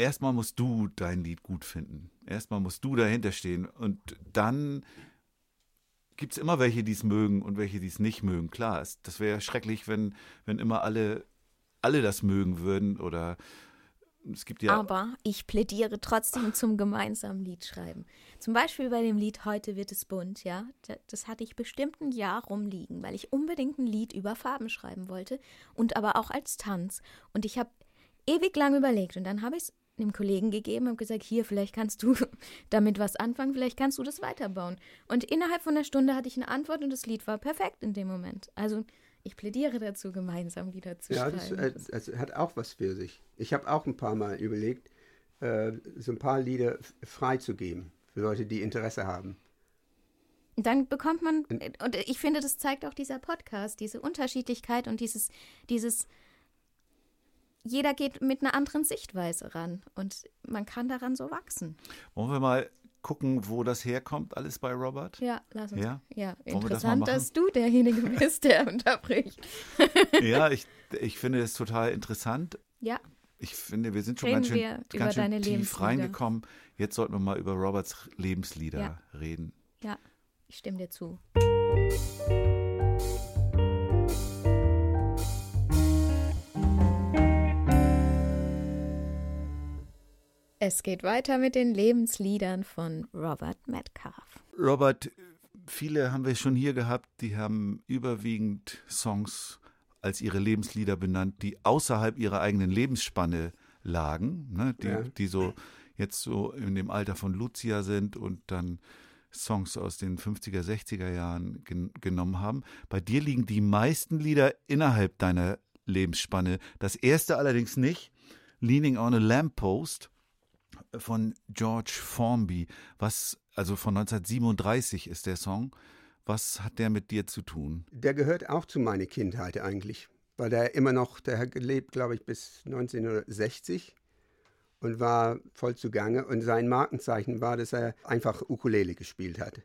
Erstmal musst du dein Lied gut finden. Erstmal musst du dahinter stehen. Und dann gibt es immer welche, die es mögen und welche, die es nicht mögen. Klar, es, das wäre schrecklich, wenn, wenn immer alle, alle das mögen würden. Oder es gibt ja. aber ich plädiere trotzdem zum gemeinsamen Liedschreiben. Zum Beispiel bei dem Lied Heute wird es bunt, ja. Da- Das hatte ich bestimmt ein Jahr rumliegen, weil ich unbedingt ein Lied über Farben schreiben wollte und aber auch als Tanz. Und ich habe ewig lang überlegt und dann habe ich es einem Kollegen gegeben und gesagt, hier, vielleicht kannst du damit was anfangen, vielleicht kannst du das weiterbauen. Und innerhalb von einer Stunde hatte ich eine Antwort und das Lied war perfekt in dem Moment. Also ich plädiere dazu, gemeinsam Lieder zu Ja, das, schreiben. äh, das hat auch was für sich. Ich habe auch ein paar Mal überlegt, äh, so ein paar Lieder freizugeben für Leute, die Interesse haben. dann bekommt man, und ich finde, das zeigt auch dieser Podcast, diese Unterschiedlichkeit und dieses, dieses, jeder geht mit einer anderen Sichtweise ran und man kann daran so wachsen. Wollen wir mal gucken, wo das herkommt, alles bei Robert? Ja, lass uns. Ja? Ja, das interessant, machen? dass du derjenige bist, der unterbricht. Ja, ich, ich finde es total interessant. Ja, Ich finde, wir sind schon Reden ganz schön, ganz schön tief reingekommen. Jetzt sollten wir mal über Roberts Lebenslieder Ja. reden. ja, ich stimme dir zu. Es geht weiter mit den Lebensliedern von Robert Metcalf. Robert, viele haben wir schon hier gehabt, die haben überwiegend Songs als ihre Lebenslieder benannt, die außerhalb ihrer eigenen Lebensspanne lagen, ne? die, Ja. die so jetzt so in dem Alter von Lucia sind und dann Songs aus den 50er, 60er Jahren gen genommen haben. Bei dir liegen die meisten Lieder innerhalb deiner Lebensspanne. Das erste allerdings nicht. Leaning on a Lamppost von George Formby. Was, also von 1937 ist der Song. Was hat der mit dir zu tun? Der gehört auch zu meiner Kindheit eigentlich, weil der immer noch, der hat gelebt, glaube ich, bis 1960 und war voll zugange. Und sein Markenzeichen war, dass er einfach Ukulele gespielt hat.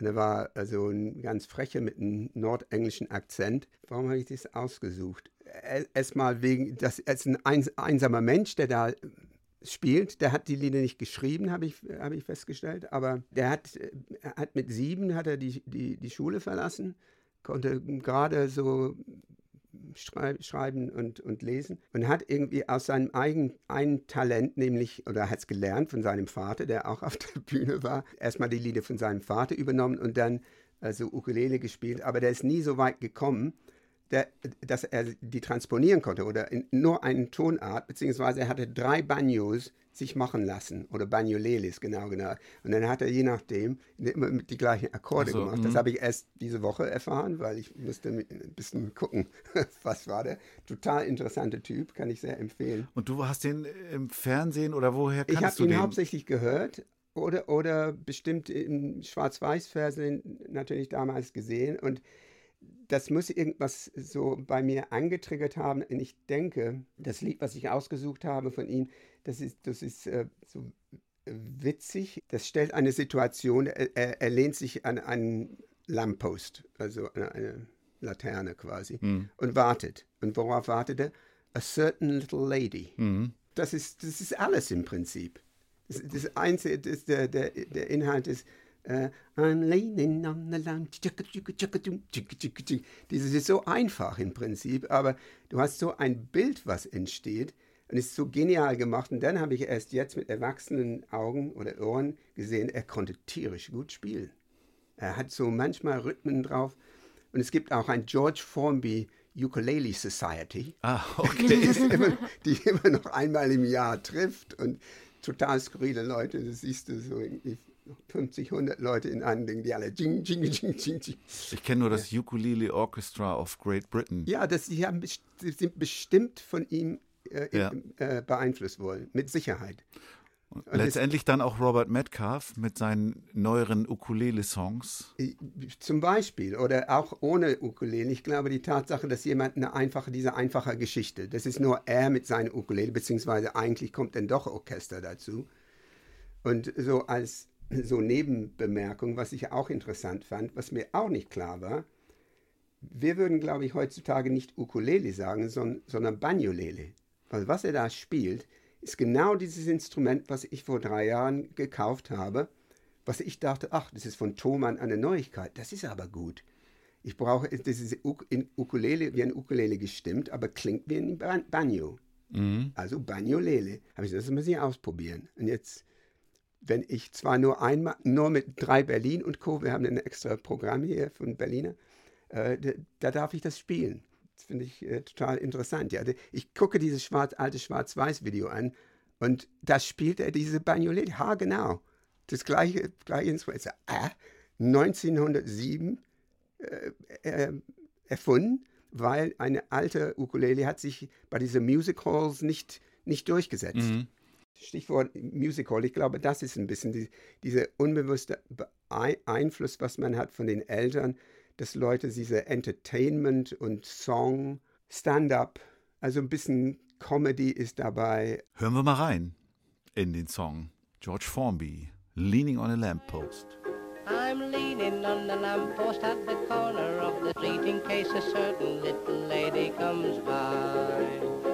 Und er war also ein ganz frecher mit einem nordenglischen Akzent. Warum habe ich das ausgesucht? Er- Erstmal wegen, dass er ist ein eins, einsamer Mensch, der da spielt. Der hat die Lieder nicht geschrieben, habe ich, hab ich festgestellt, aber der hat, er hat mit sieben hat er die, die, die Schule verlassen, konnte gerade so schrei schreiben und, und lesen und hat irgendwie aus seinem eigenen Talent, nämlich, oder hat es gelernt von seinem Vater, der auch auf der Bühne war, erstmal die Lieder von seinem Vater übernommen und dann also Ukulele gespielt, aber der ist nie so weit gekommen, der, dass er die transponieren konnte oder in nur eine Tonart, beziehungsweise er hatte drei Banjos sich machen lassen oder Banjolelis, genau, genau. Und dann hat er je nachdem immer die gleichen Akkorde so, gemacht. Das mhm. habe ich erst diese Woche erfahren, weil ich musste ein bisschen gucken, was war der. Total interessanter Typ, kann ich sehr empfehlen. Und du hast den im Fernsehen oder woher Ich kannst habe du ihn den? hauptsächlich gehört oder, oder bestimmt im Schwarz-Weiß-Fernsehen natürlich damals gesehen und das muss irgendwas so bei mir angetriggert haben. Und ich denke, das Lied, was ich ausgesucht habe von ihm, das ist, das ist äh, so witzig. Das stellt eine Situation, er, er, lehnt sich an einen Lamppost, also an eine Laterne quasi, Mhm. und wartet. Und worauf wartet er? A certain little lady. Mhm. Das ist, das ist alles im Prinzip. Das, das Einzige, das, der, der, der Inhalt ist, äh, I'm leaning on the lamp. Das ist so einfach im Prinzip, aber du hast so ein Bild, was entsteht und ist so genial gemacht. Und dann habe ich erst jetzt mit erwachsenen Augen oder Ohren gesehen, er konnte tierisch gut spielen. Er hat so manchmal Rhythmen drauf. Und es gibt auch ein George Formby Ukulele Society Ah, die, okay. ist immer, die immer noch einmal im Jahr trifft und total skurrile Leute, das siehst du so irgendwie 50, 100 Leute in einem Ding, die alle jing, jing, jing, jing, jing. Ich kenne nur das Ukulele Orchestra of Great Britain. Ja, das, die, haben, die sind bestimmt von ihm äh, Ja. äh, beeinflusst worden, mit Sicherheit. Letztendlich dann auch Robert Metcalf mit seinen neueren Ukulele-Songs. Zum Beispiel, oder auch ohne Ukulele. Ich glaube, die Tatsache, dass jemand eine einfache, diese einfache Geschichte, das ist nur er mit seinem Ukulele, beziehungsweise eigentlich kommt dann doch Orchester dazu. Und so als so Nebenbemerkung, was ich auch interessant fand, was mir auch nicht klar war, wir würden, glaube ich, heutzutage nicht Ukulele sagen, sondern, sondern Banjolele. Weil was er da spielt, ist genau dieses Instrument, was ich vor drei Jahren gekauft habe, was ich dachte, ach, das ist von Thomann eine Neuigkeit. Das ist aber gut. Ich brauche, das ist in Ukulele, wie ein Ukulele gestimmt, aber klingt wie ein Ban- Banjo. Also Banjolele. Habe ich das muss ich ausprobieren. Und jetzt, wenn ich zwar nur einmal, nur mit drei Berlin und Co., wir haben ein extra Programm hier von Berliner, äh, da, da darf ich das spielen. Das finde ich äh, total interessant. Ja. Ich gucke dieses schwarz, alte Schwarz-Weiß-Video an und da spielt er diese Banjolele. Ha, genau. Das gleiche, gleiche Instrument. Äh, 1907 äh, äh, erfunden, weil eine alte Ukulele hat sich bei diesen Music Halls nicht, nicht durchgesetzt. Stichwort Music Hall, ich glaube, das ist ein bisschen die, dieser unbewusste Einfluss, was man hat von den Eltern, dass Leute diese Entertainment und Song, Stand-up, also ein bisschen Comedy ist dabei. Hören wir mal rein in den Song. George Formby, Leaning on a Lamppost. I'm leaning on the lamppost at the corner of the street in case a certain little lady comes by.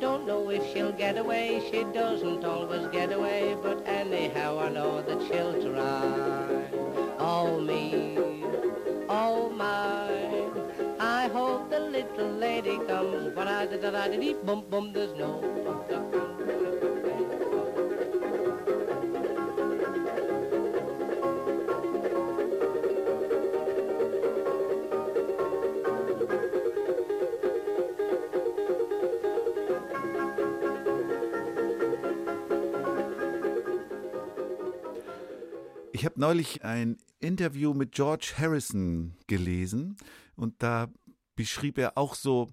Don't know if she'll get away, she doesn't always get away, but anyhow I know that she'll try. Oh me, oh my, I hope the little lady comes, but I did bum bum, there's no Ich habe neulich ein Interview mit George Harrison gelesen und da beschrieb er auch so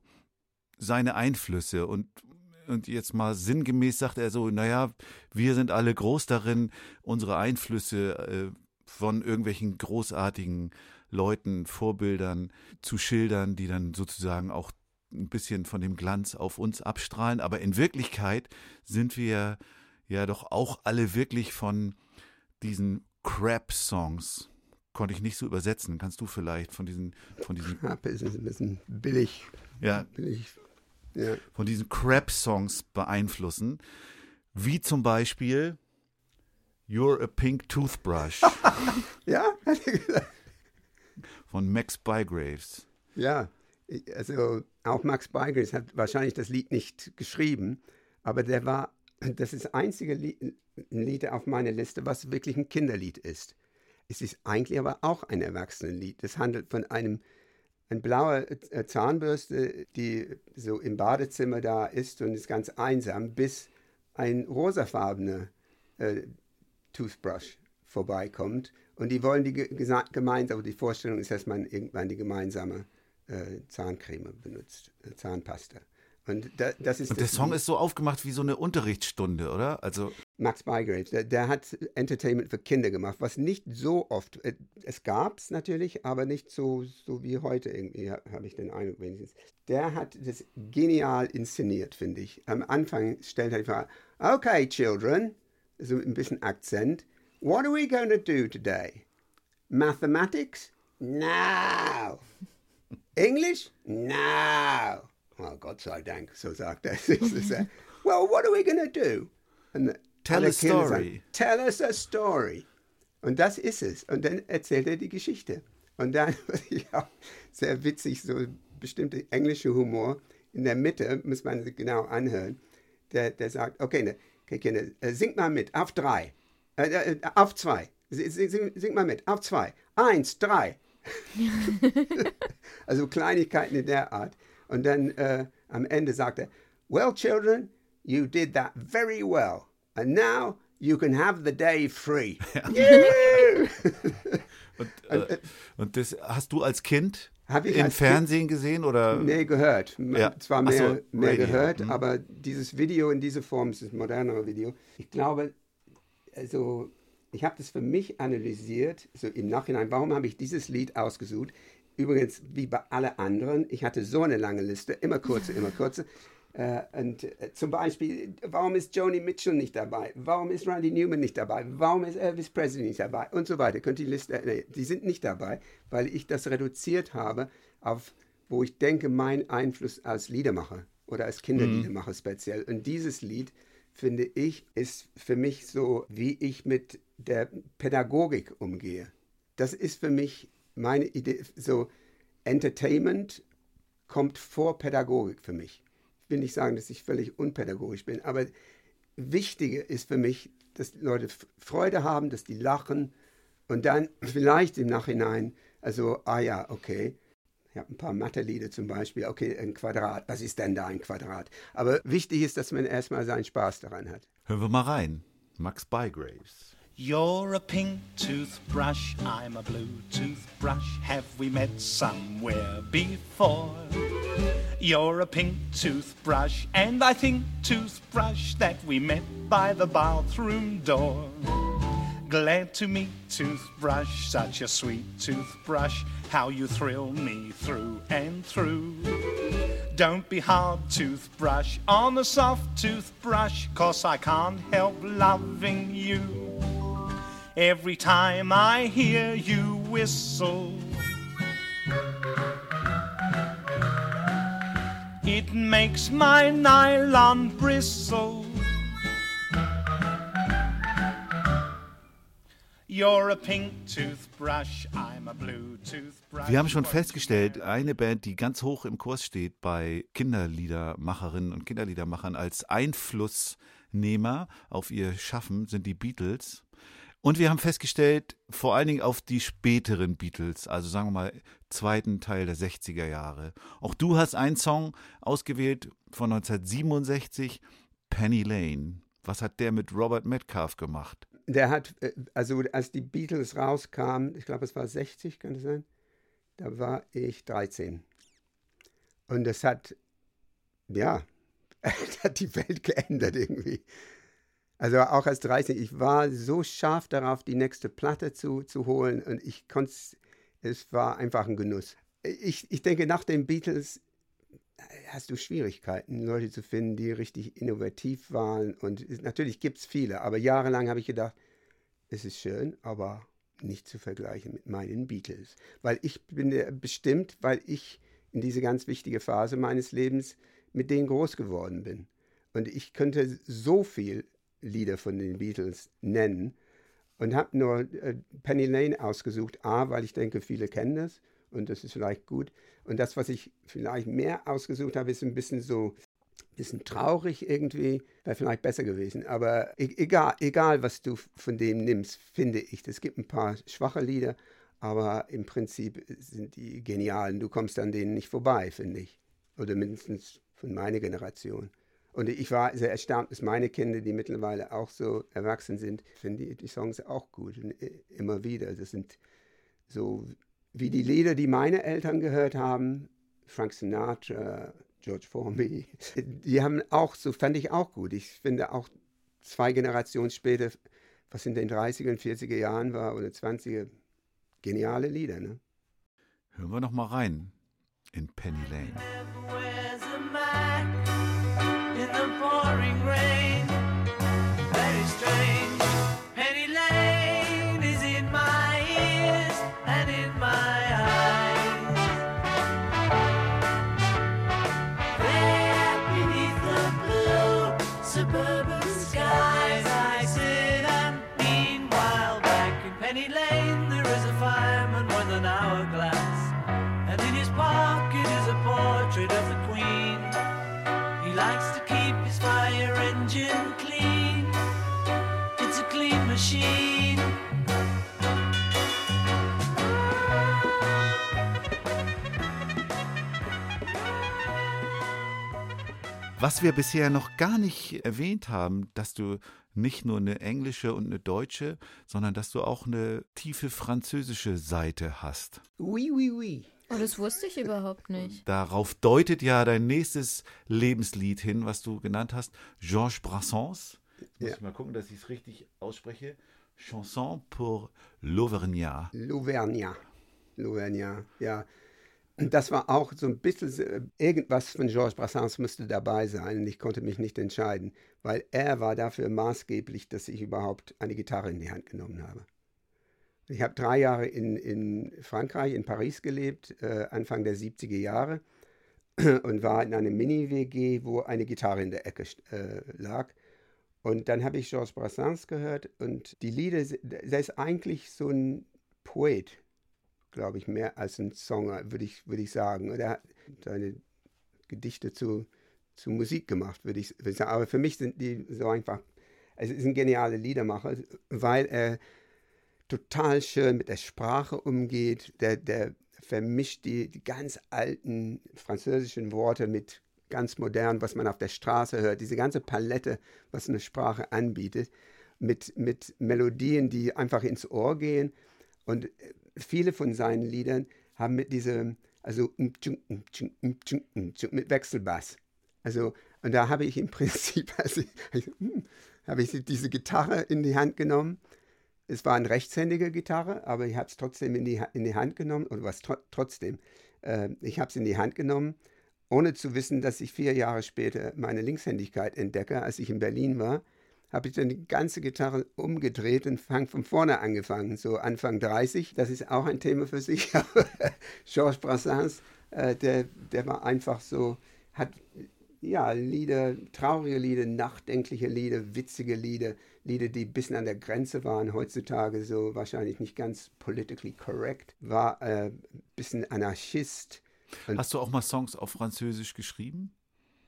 seine Einflüsse und und jetzt mal sinngemäß sagt er so, naja, wir sind alle groß darin, unsere Einflüsse äh, von irgendwelchen großartigen Leuten, Vorbildern zu schildern, die dann sozusagen auch ein bisschen von dem Glanz auf uns abstrahlen. Aber in Wirklichkeit sind wir ja doch auch alle wirklich von diesen Crap-Songs konnte ich nicht so übersetzen. Kannst du vielleicht von diesen, von diesen, Crap ist ein bisschen billig. ja, billig. Ja. von diesen Crap-Songs beeinflussen? Wie zum Beispiel You're a Pink Toothbrush ja, hat er gesagt. von Max Bygraves. Ja, also auch Max Bygraves hat wahrscheinlich das Lied nicht geschrieben, aber der war, das ist das einzige Lied, Lied auf meiner Liste, was wirklich ein Kinderlied ist. Es ist eigentlich aber auch ein Erwachsenenlied. Das handelt von einem ein blauer äh, Zahnbürste, die so im Badezimmer da ist und ist ganz einsam, bis ein rosafarbener äh, Toothbrush vorbeikommt. Und die wollen die ge- gesa- gemeinsam, aber die Vorstellung ist, dass man irgendwann die gemeinsame äh, Zahncreme benutzt, äh, Zahnpasta. Und da, das ist Und der das Song ist so aufgemacht wie so eine Unterrichtsstunde, oder? Also, Max Bygraves, der, der hat Entertainment für Kinder gemacht, was nicht so oft, äh, es gab es natürlich, aber nicht so, so wie heute irgendwie, ha- habe ich den Eindruck wenigstens. Der hat das genial inszeniert, finde ich. Am Anfang stellt er die Frage, okay, children, so ein bisschen Akzent, what are we going to do today? Mathematics? No. English? No. Oh, Gott sei Dank, so sagt er. well, what are we going to do? Und Tell a story. Sagen, Tell us a story. Und das ist es. Und dann erzählt er die Geschichte. Und dann, auch sehr witzig, so bestimmter englischer Humor, in der Mitte muss man sich genau anhören, der, der sagt, okay, ne, okay Kinder, äh, singt mal mit, auf drei, äh, äh, auf zwei, sing, sing, sing mal mit, auf zwei, eins, drei. also Kleinigkeiten in der Art. Und dann äh, am Ende sagt er, well, children, you did that very well. And now you can have the day free. Und, äh, und das hast du als Kind im Fernsehen gesehen oder? Nee, gehört. Ja. Zwar Ach so, mehr, mehr Radio. gehört, Mhm. aber dieses Video in dieser Form ist ein modernerer Video. Ich glaube, also ich habe das für mich analysiert, so im Nachhinein, warum habe ich dieses Lied ausgesucht? Übrigens, wie bei allen anderen, ich hatte so eine lange Liste, immer kurze, immer kurze. Äh, und äh, zum Beispiel, warum ist Joni Mitchell nicht dabei? Warum ist Randy Newman nicht dabei? Warum ist Elvis Presley nicht dabei? Und so weiter. Könnt ihr die Liste, nee, die sind nicht dabei, weil ich das reduziert habe auf, wo ich denke, mein Einfluss als Liedermacher oder als Kinderliedermacher speziell. Und dieses Lied, finde ich, ist für mich so, wie ich mit der Pädagogik umgehe. Das ist für mich meine Idee, so Entertainment kommt vor Pädagogik für mich. Ich will nicht sagen, dass ich völlig unpädagogisch bin, aber wichtiger ist für mich, dass die Leute Freude haben, dass die lachen und dann vielleicht im Nachhinein, also, ah ja, okay, ich habe ein paar Mathe-Lieder zum Beispiel, okay, ein Quadrat, was ist denn da ein Quadrat? Aber wichtig ist, dass man erstmal seinen Spaß daran hat. Hören wir mal rein. Max Bygraves. You're a pink toothbrush, I'm a blue toothbrush. Have we met somewhere before? You're a pink toothbrush, and I think toothbrush that we met by the bathroom door. Glad to meet toothbrush, such a sweet toothbrush. How you thrill me through and through. Don't be hard, toothbrush, on a soft toothbrush, cause I can't help loving you. Every time I hear you whistle, it makes my nylon bristle. You're a pink toothbrush, I'm a blue toothbrush. Wir haben schon festgestellt, eine Band, die ganz hoch im Kurs steht bei Kinderliedermacherinnen und Kinderliedermachern als Einflussnehmer auf ihr Schaffen, sind die Beatles. Und wir haben festgestellt, vor allen Dingen auf die späteren Beatles, also sagen wir mal zweiten Teil der 60er Jahre. Auch du hast einen Song ausgewählt von 1967, Penny Lane. Was hat der mit Robert Metcalf gemacht? Der hat, äh, also als die Beatles rauskamen, ich glaube, es war 60, kann das sein? Da war ich 13. Und das hat, ja, das hat die Welt geändert irgendwie. Also auch als 13, ich war so scharf darauf, die nächste Platte zu, zu holen und ich konnte es war einfach ein Genuss. Ich, ich denke, nach den Beatles hast du Schwierigkeiten, Leute zu finden, die richtig innovativ waren. Und natürlich gibt es viele, aber jahrelang habe ich gedacht, es ist schön, aber nicht zu vergleichen mit meinen Beatles. Weil ich bin äh, bestimmt, weil ich in diese ganz wichtige Phase meines Lebens mit denen groß geworden bin. Und ich könnte so viel Lieder von den Beatles nennen und habe nur äh, Penny Lane ausgesucht. A, weil ich denke, viele kennen das und das ist vielleicht gut. Und das, was ich vielleicht mehr ausgesucht habe, ist ein bisschen so bisschen traurig irgendwie, wäre vielleicht besser gewesen. Aber e egal, egal, was du von dem nimmst, finde ich. Es gibt ein paar schwache Lieder, aber im Prinzip sind die genialen. Du kommst an denen nicht vorbei, finde ich. Oder mindestens von meiner Generation. Und ich war sehr erstaunt, dass meine Kinder, die mittlerweile auch so erwachsen sind, finden die, die Songs auch gut. Und äh, immer wieder. Das sind so wie die Lieder, die meine Eltern gehört haben. Frank Sinatra, George Formby. Die haben auch, so fand ich auch gut. Ich finde auch zwei Generationen später, was in den 30er und 40er Jahren war oder 20er, geniale Lieder. Ne? Hören wir noch mal rein in Penny Lane. Penny Was wir bisher noch gar nicht erwähnt haben, dass du nicht nur eine englische und eine deutsche, sondern dass du auch eine tiefe französische Seite hast. Oui, oui, oui. Oh, das wusste ich überhaupt nicht. Darauf deutet ja dein nächstes Lebenslied hin, was du genannt hast, Georges Brassens. Muss Ja. ich mal gucken, dass ich es richtig ausspreche. Chanson pour l'Auvergnat. L'Auvergnat. L'Auvergnat, ja. Das war auch so ein bisschen, irgendwas von Georges Brassens müsste dabei sein und ich konnte mich nicht entscheiden, weil er war dafür maßgeblich, dass ich überhaupt eine Gitarre in die Hand genommen habe. Ich habe drei Jahre in, in Frankreich, in Paris gelebt, äh, Anfang der 70er Jahre und war in einem Mini-WG, wo eine Gitarre in der Ecke äh, lag. Und dann habe ich Georges Brassens gehört und die Lieder, der ist eigentlich so ein Poet, glaube ich, mehr als ein Songer, würde ich, würde ich sagen. Er hat seine Gedichte zu, zu Musik gemacht, würde ich, würde ich sagen. Aber für mich sind die so einfach, es ist ein genialer Liedermacher, weil er total schön mit der Sprache umgeht. Der, der vermischt die, die ganz alten französischen Worte mit ganz modern, was man auf der Straße hört. Diese ganze Palette, was eine Sprache anbietet, mit, mit Melodien, die einfach ins Ohr gehen. Und viele von seinen Liedern haben mit diesem, also mit Wechselbass. Also, und da habe ich im Prinzip, also, habe ich diese Gitarre in die Hand genommen. Es war eine rechtshändige Gitarre, aber ich habe es trotzdem in die, in die Hand genommen, oder was tro trotzdem, äh, ich habe es in die Hand genommen, ohne zu wissen, dass ich vier Jahre später meine Linkshändigkeit entdecke, als ich in Berlin war, habe ich dann die ganze Gitarre umgedreht und fang von vorne angefangen, so Anfang 30. Das ist auch ein Thema für sich. Georges Brassens, äh, der, der war einfach so, hat ja Lieder, traurige Lieder, nachdenkliche Lieder, witzige Lieder, Lieder, die ein bisschen an der Grenze waren, heutzutage so wahrscheinlich nicht ganz politically correct, war äh, ein bisschen Anarchist. Und Hast du auch mal Songs auf Französisch geschrieben?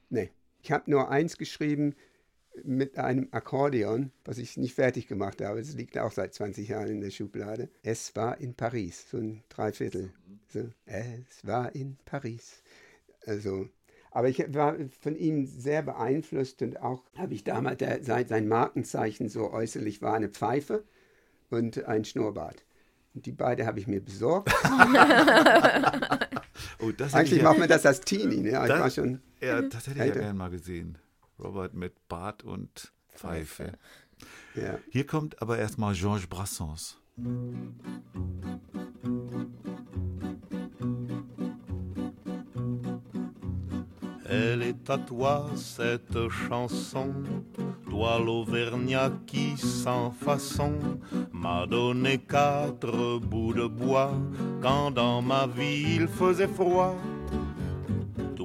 Nee, ich habe nur eins geschrieben mit einem Akkordeon, was ich nicht fertig gemacht habe. Es liegt auch seit 20 Jahren in der Schublade. Es war in Paris, so ein Dreiviertel. So, es war in Paris. Also, aber ich war von ihm sehr beeinflusst und auch habe ich damals, der, sein, Markenzeichen so äußerlich war eine Pfeife und ein Schnurrbart. Und die beide habe ich mir besorgt. Oh, Eigentlich macht man das als Teenie. Ne? Ich Das- war schon ja, das hätte ich ja gerne mal gesehen. Robert mit Bart und Pfeife. ja. Hier kommt aber erstmal Georges Brassens. Elle est à toi cette chanson, toi l'Auvergnat qui sans façon m'a donné quatre bouts de bois quand dans ma vie il faisait froid.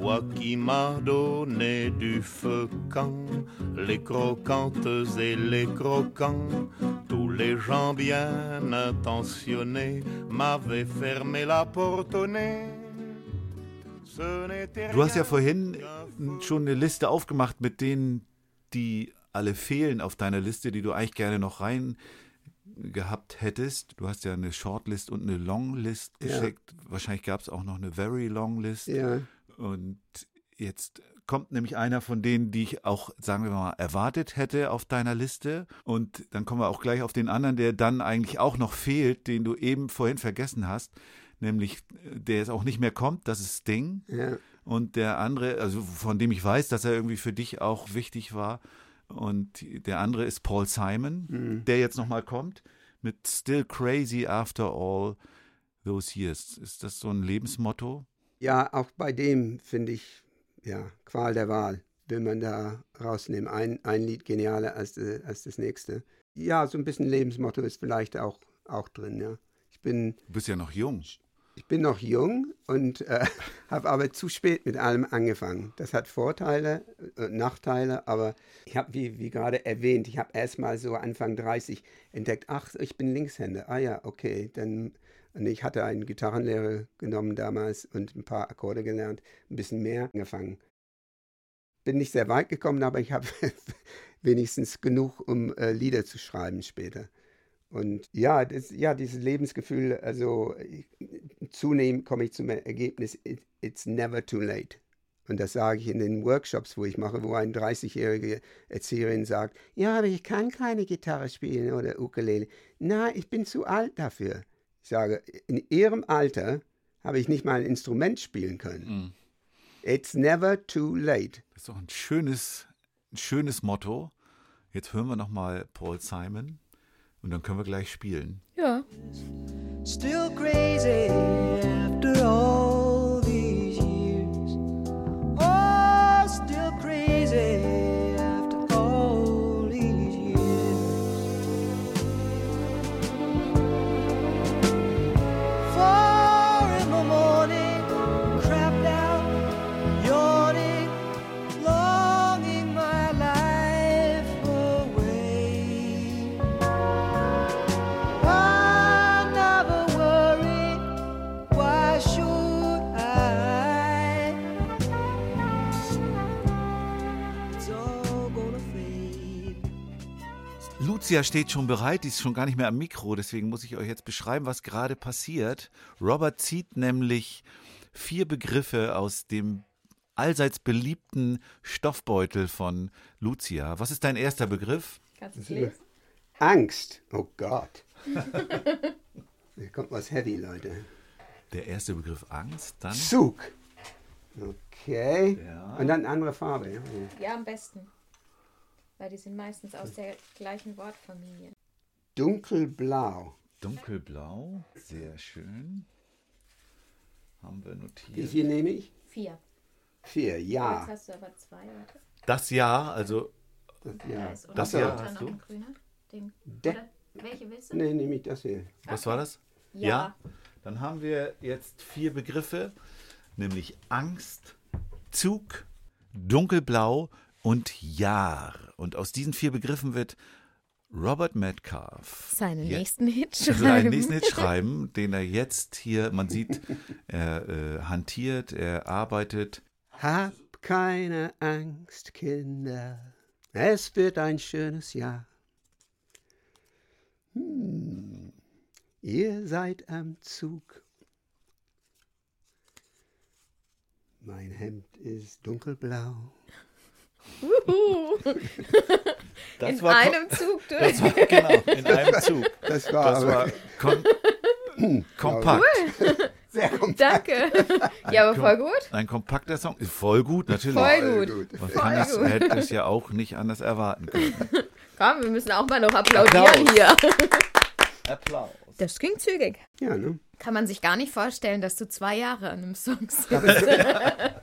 Toi qui m'as donné du feu quand les croquantes et les croquants, tous les gens bien intentionnés m'avaient fermé la porte au nez. Du hast ja vorhin schon eine Liste aufgemacht mit denen, die alle fehlen auf deiner Liste, die du eigentlich gerne noch rein gehabt hättest. Du hast ja eine Shortlist und eine Longlist Ja. geschickt. Wahrscheinlich gab es auch noch eine Very Long List. Ja, Und jetzt kommt nämlich einer von denen, die ich auch, sagen wir mal, erwartet hätte auf deiner Liste. Und dann kommen wir auch gleich auf den anderen, der dann eigentlich auch noch fehlt, den du eben vorhin vergessen hast. Nämlich, der jetzt auch nicht mehr kommt, das ist Sting. ja. Und der andere, also von dem ich weiß, dass er irgendwie für dich auch wichtig war. Und der andere ist Paul Simon, der jetzt nochmal kommt mit Still Crazy After All Those Years. Ist das so ein Lebensmotto? Ja, auch bei dem finde ich, ja, Qual der Wahl. Will man da rausnehmen. Ein, ein Lied genialer als, äh, als das nächste. Ja, so ein bisschen Lebensmotto ist vielleicht auch, auch drin, ja. Ich bin, Du bist ja noch jung. Ich bin noch jung und äh, habe aber zu spät mit allem angefangen. Das hat Vorteile, äh, Nachteile, aber ich habe, wie, wie gerade erwähnt, ich habe erst mal so Anfang 30 entdeckt, ach, ich bin Linkshänder. Ah ja, okay, dann und ich hatte einen Gitarrenlehrer genommen damals und ein paar Akkorde gelernt, ein bisschen mehr angefangen. Bin nicht sehr weit gekommen, aber ich habe wenigstens genug, um äh, Lieder zu schreiben später. Und ja, das, ja, dieses Lebensgefühl, also ich, zunehmend komme ich zum Ergebnis, it, it's never too late. Und das sage ich in den Workshops, wo ich mache, wo eine 30-jährige Erzieherin sagt, ja, aber ich kann keine Gitarre spielen oder Ukulele. Na, ich bin zu alt dafür. Ich sage, in ihrem Alter habe ich nicht mal ein Instrument spielen können. It's never too late. Das ist doch ein schönes, ein schönes Motto. Jetzt hören wir nochmal Paul Simon und dann können wir gleich spielen. Ja. Still crazy after all Lucia steht schon bereit, die ist schon gar nicht mehr am Mikro, deswegen muss ich euch jetzt beschreiben, was gerade passiert. Robert zieht nämlich vier Begriffe aus dem allseits beliebten Stoffbeutel von Lucia. Was ist dein erster Begriff? Kannst du es lesen? Angst. Oh Gott. Hier kommt was heavy, Leute. Der erste Begriff Angst, dann Zug. Okay. Ja. Und dann andere Farbe. Ja. Ja, am besten. Weil die sind meistens aus der gleichen Wortfamilie. Dunkelblau. dunkelblau, sehr schön. Haben wir Wie notiert. viel nehme ich? Vier. Vier, Jetzt ja. hast du aber zwei. Warte. Das Jahr, also Das, Da ja. ist Das Jahr hast noch du? ein grüner. Den, De- oder welche willst du? Nee, nehme ich das hier. was war das? Ja. Dann haben wir jetzt vier Begriffe, nämlich Angst, Zug, Dunkelblau und Jahr. Und aus diesen vier Begriffen wird Robert Metcalf Seinen Ja. nächsten Hit seinen schreiben. nächsten Hit schreiben, den er jetzt hier, man sieht, er äh, hantiert, er arbeitet. Hab keine Angst, Kinder. Es wird ein schönes Jahr. Hm. Ihr seid am Zug. Mein Hemd ist dunkelblau. Das In war einem Zug durch. Das war, genau, in einem Zug. Das war, Das aber war kom kompakt. sehr kompakt. Danke. Ja, aber voll gut. Ein kompakter Song. Ist voll gut, natürlich. Voll gut. Man Voll kann gut. hätte es ja auch nicht anders erwarten können. Komm, wir müssen auch mal noch applaudieren Applaus. hier. Applaus. Das ging zügig. Ja, ne? Kann man sich gar nicht vorstellen, dass du zwei Jahre an einem Song sitzt.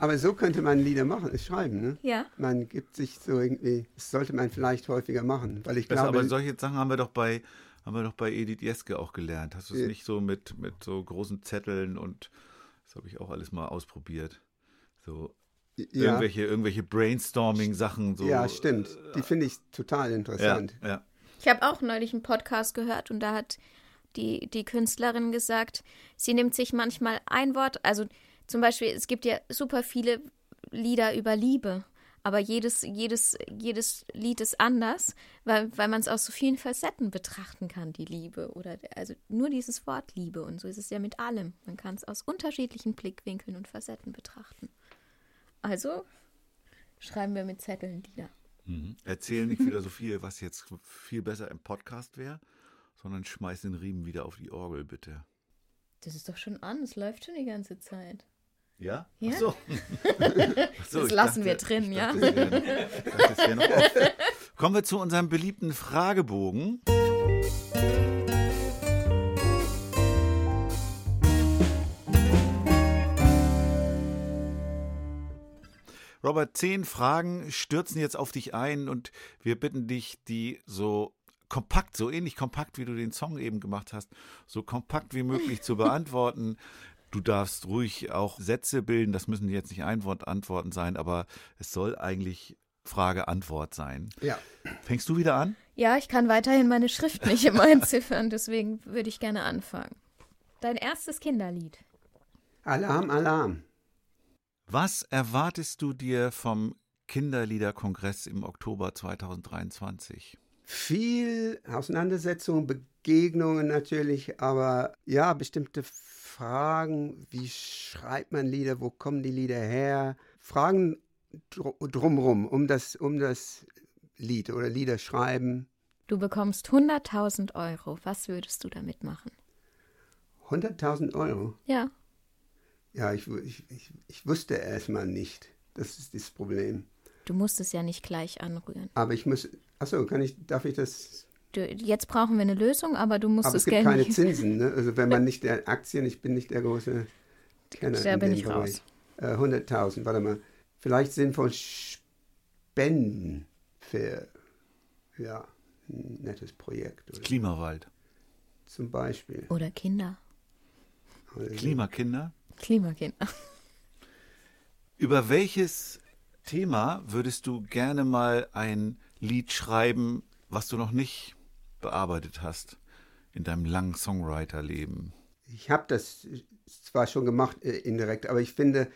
Aber so könnte man Lieder machen, schreiben, ne? Ja. Man gibt sich so irgendwie, das sollte man vielleicht häufiger machen, weil ich Das, glaube, aber solche Sachen haben wir doch bei haben wir doch bei Edith Jeske auch gelernt. Hast du es Ja. nicht so mit, mit so großen Zetteln und das habe ich auch alles mal ausprobiert. So ja, irgendwelche, irgendwelche Brainstorming-Sachen. So, ja, stimmt. Die finde ich total Ja, interessant. ja. Ich habe auch neulich einen Podcast gehört und da hat die, die Künstlerin gesagt, sie nimmt sich manchmal ein Wort, also zum Beispiel, es gibt ja super viele Lieder über Liebe, aber jedes, jedes, jedes Lied ist anders, weil, weil man es aus so vielen Facetten betrachten kann, die Liebe. Oder also nur dieses Wort Liebe und so ist es ja mit allem. Man kann es aus unterschiedlichen Blickwinkeln und Facetten betrachten. Also schreiben wir mit Zetteln Lieder. Mhm. Erzähl nicht wieder so viel, was jetzt viel besser im Podcast wäre, sondern schmeiß den Riemen wieder auf die Orgel, bitte. Das ist doch schon an, es läuft schon die ganze Zeit. Ja? Ja. Ach so. Ach so, Das lassen wir drin, ja? dachte, dachte. Kommen wir zu unserem beliebten Fragebogen. Robert, zehn Fragen stürzen jetzt auf dich ein und wir bitten dich, die so kompakt, so ähnlich kompakt, wie du den Song eben gemacht hast, so kompakt wie möglich zu beantworten. Du darfst ruhig auch Sätze bilden, das müssen jetzt nicht Einwort-Antworten sein, aber es soll eigentlich Frage-Antwort sein. Ja. Fängst du wieder an? Ja, ich kann weiterhin meine Schrift nicht immer entziffern, deswegen würde ich gerne anfangen. Dein erstes Kinderlied. Alarm, Alarm. Was erwartest du dir vom Kinderliederkongress im Oktober 2023? Viel Auseinandersetzung, Begegnungen natürlich, aber ja, bestimmte Fragen, wie schreibt man Lieder, wo kommen die Lieder her? Fragen dr drumrum, um das, um das Lied oder Lieder schreiben. Du bekommst 100.000 Euro. Was würdest du damit machen? 100.000 Euro. Ja. Ja, ich, ich, ich, ich wusste erstmal nicht. Das ist das Problem. Du musst es ja nicht gleich anrühren. Aber ich muss, achso, kann ich, darf ich das? Du, jetzt brauchen wir eine Lösung, aber du musst aber das es gibt Geld keine nicht. Zinsen, ne? Also wenn man nicht der Aktien, ich bin nicht der große Kenner Da in bin ich Bereich. raus. Äh, 100.000, warte mal. Vielleicht sinnvoll Spenden für, ja, ein nettes Projekt. Oder Klimawald. zum Beispiel. Oder Kinder. Klimakinder? Klimakinder. Über welches Thema würdest du gerne mal ein Lied schreiben, was du noch nicht bearbeitet hast in deinem langen Songwriter-Leben? Ich habe das zwar schon gemacht, äh, indirekt, aber ich finde,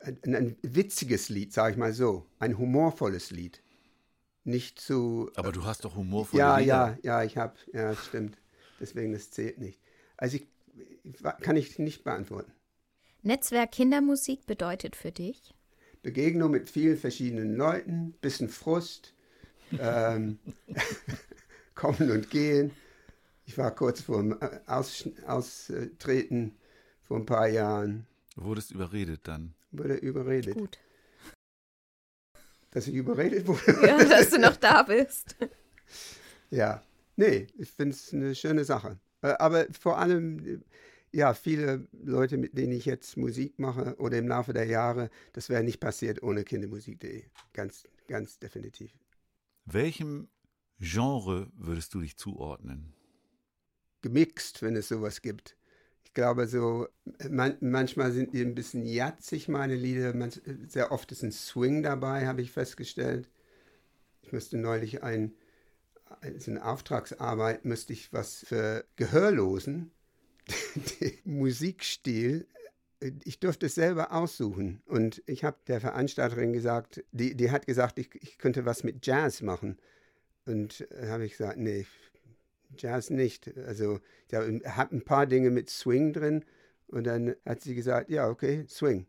ein, ein witziges Lied, sage ich mal so, ein humorvolles Lied. Nicht zu. Aber du hast doch humorvolle ja, Lieder. ja, ja, ich habe, ja, das stimmt. Deswegen, das zählt nicht. Also, ich, ich, kann ich nicht beantworten. Netzwerk Kindermusik bedeutet für dich? Begegnung mit vielen verschiedenen Leuten, bisschen Frust, ähm, kommen und gehen. Ich war kurz vor dem äh, Aus, Austreten vor ein paar Jahren, Du wurdest überredet dann. wurde überredet. Gut. Dass ich überredet wurde? Ja, dass du noch da bist. Ja, nee, ich finde es eine schöne Sache. Äh, Aber vor allem, äh, ja, viele Leute, mit denen ich jetzt Musik mache oder im Laufe der Jahre, das wäre nicht passiert ohne kindermusik.de. Ganz, ganz definitiv. Welchem Genre würdest du dich zuordnen? Gemixt, wenn es sowas gibt. Ich glaube, so man, manchmal sind die ein bisschen jatzig, meine Lieder. Man, sehr oft ist ein Swing dabei, habe ich festgestellt. Ich musste neulich ein, als eine Auftragsarbeit, müsste ich was für Gehörlosen, Musikstil, ich durfte es selber aussuchen. Und ich habe der Veranstalterin gesagt, die, die hat gesagt, ich, ich könnte was mit Jazz machen. Und äh, habe ich gesagt, nee, Jazz nicht. Also ich habe ein paar Dinge mit Swing drin. Und dann hat sie gesagt, ja, okay, Swing.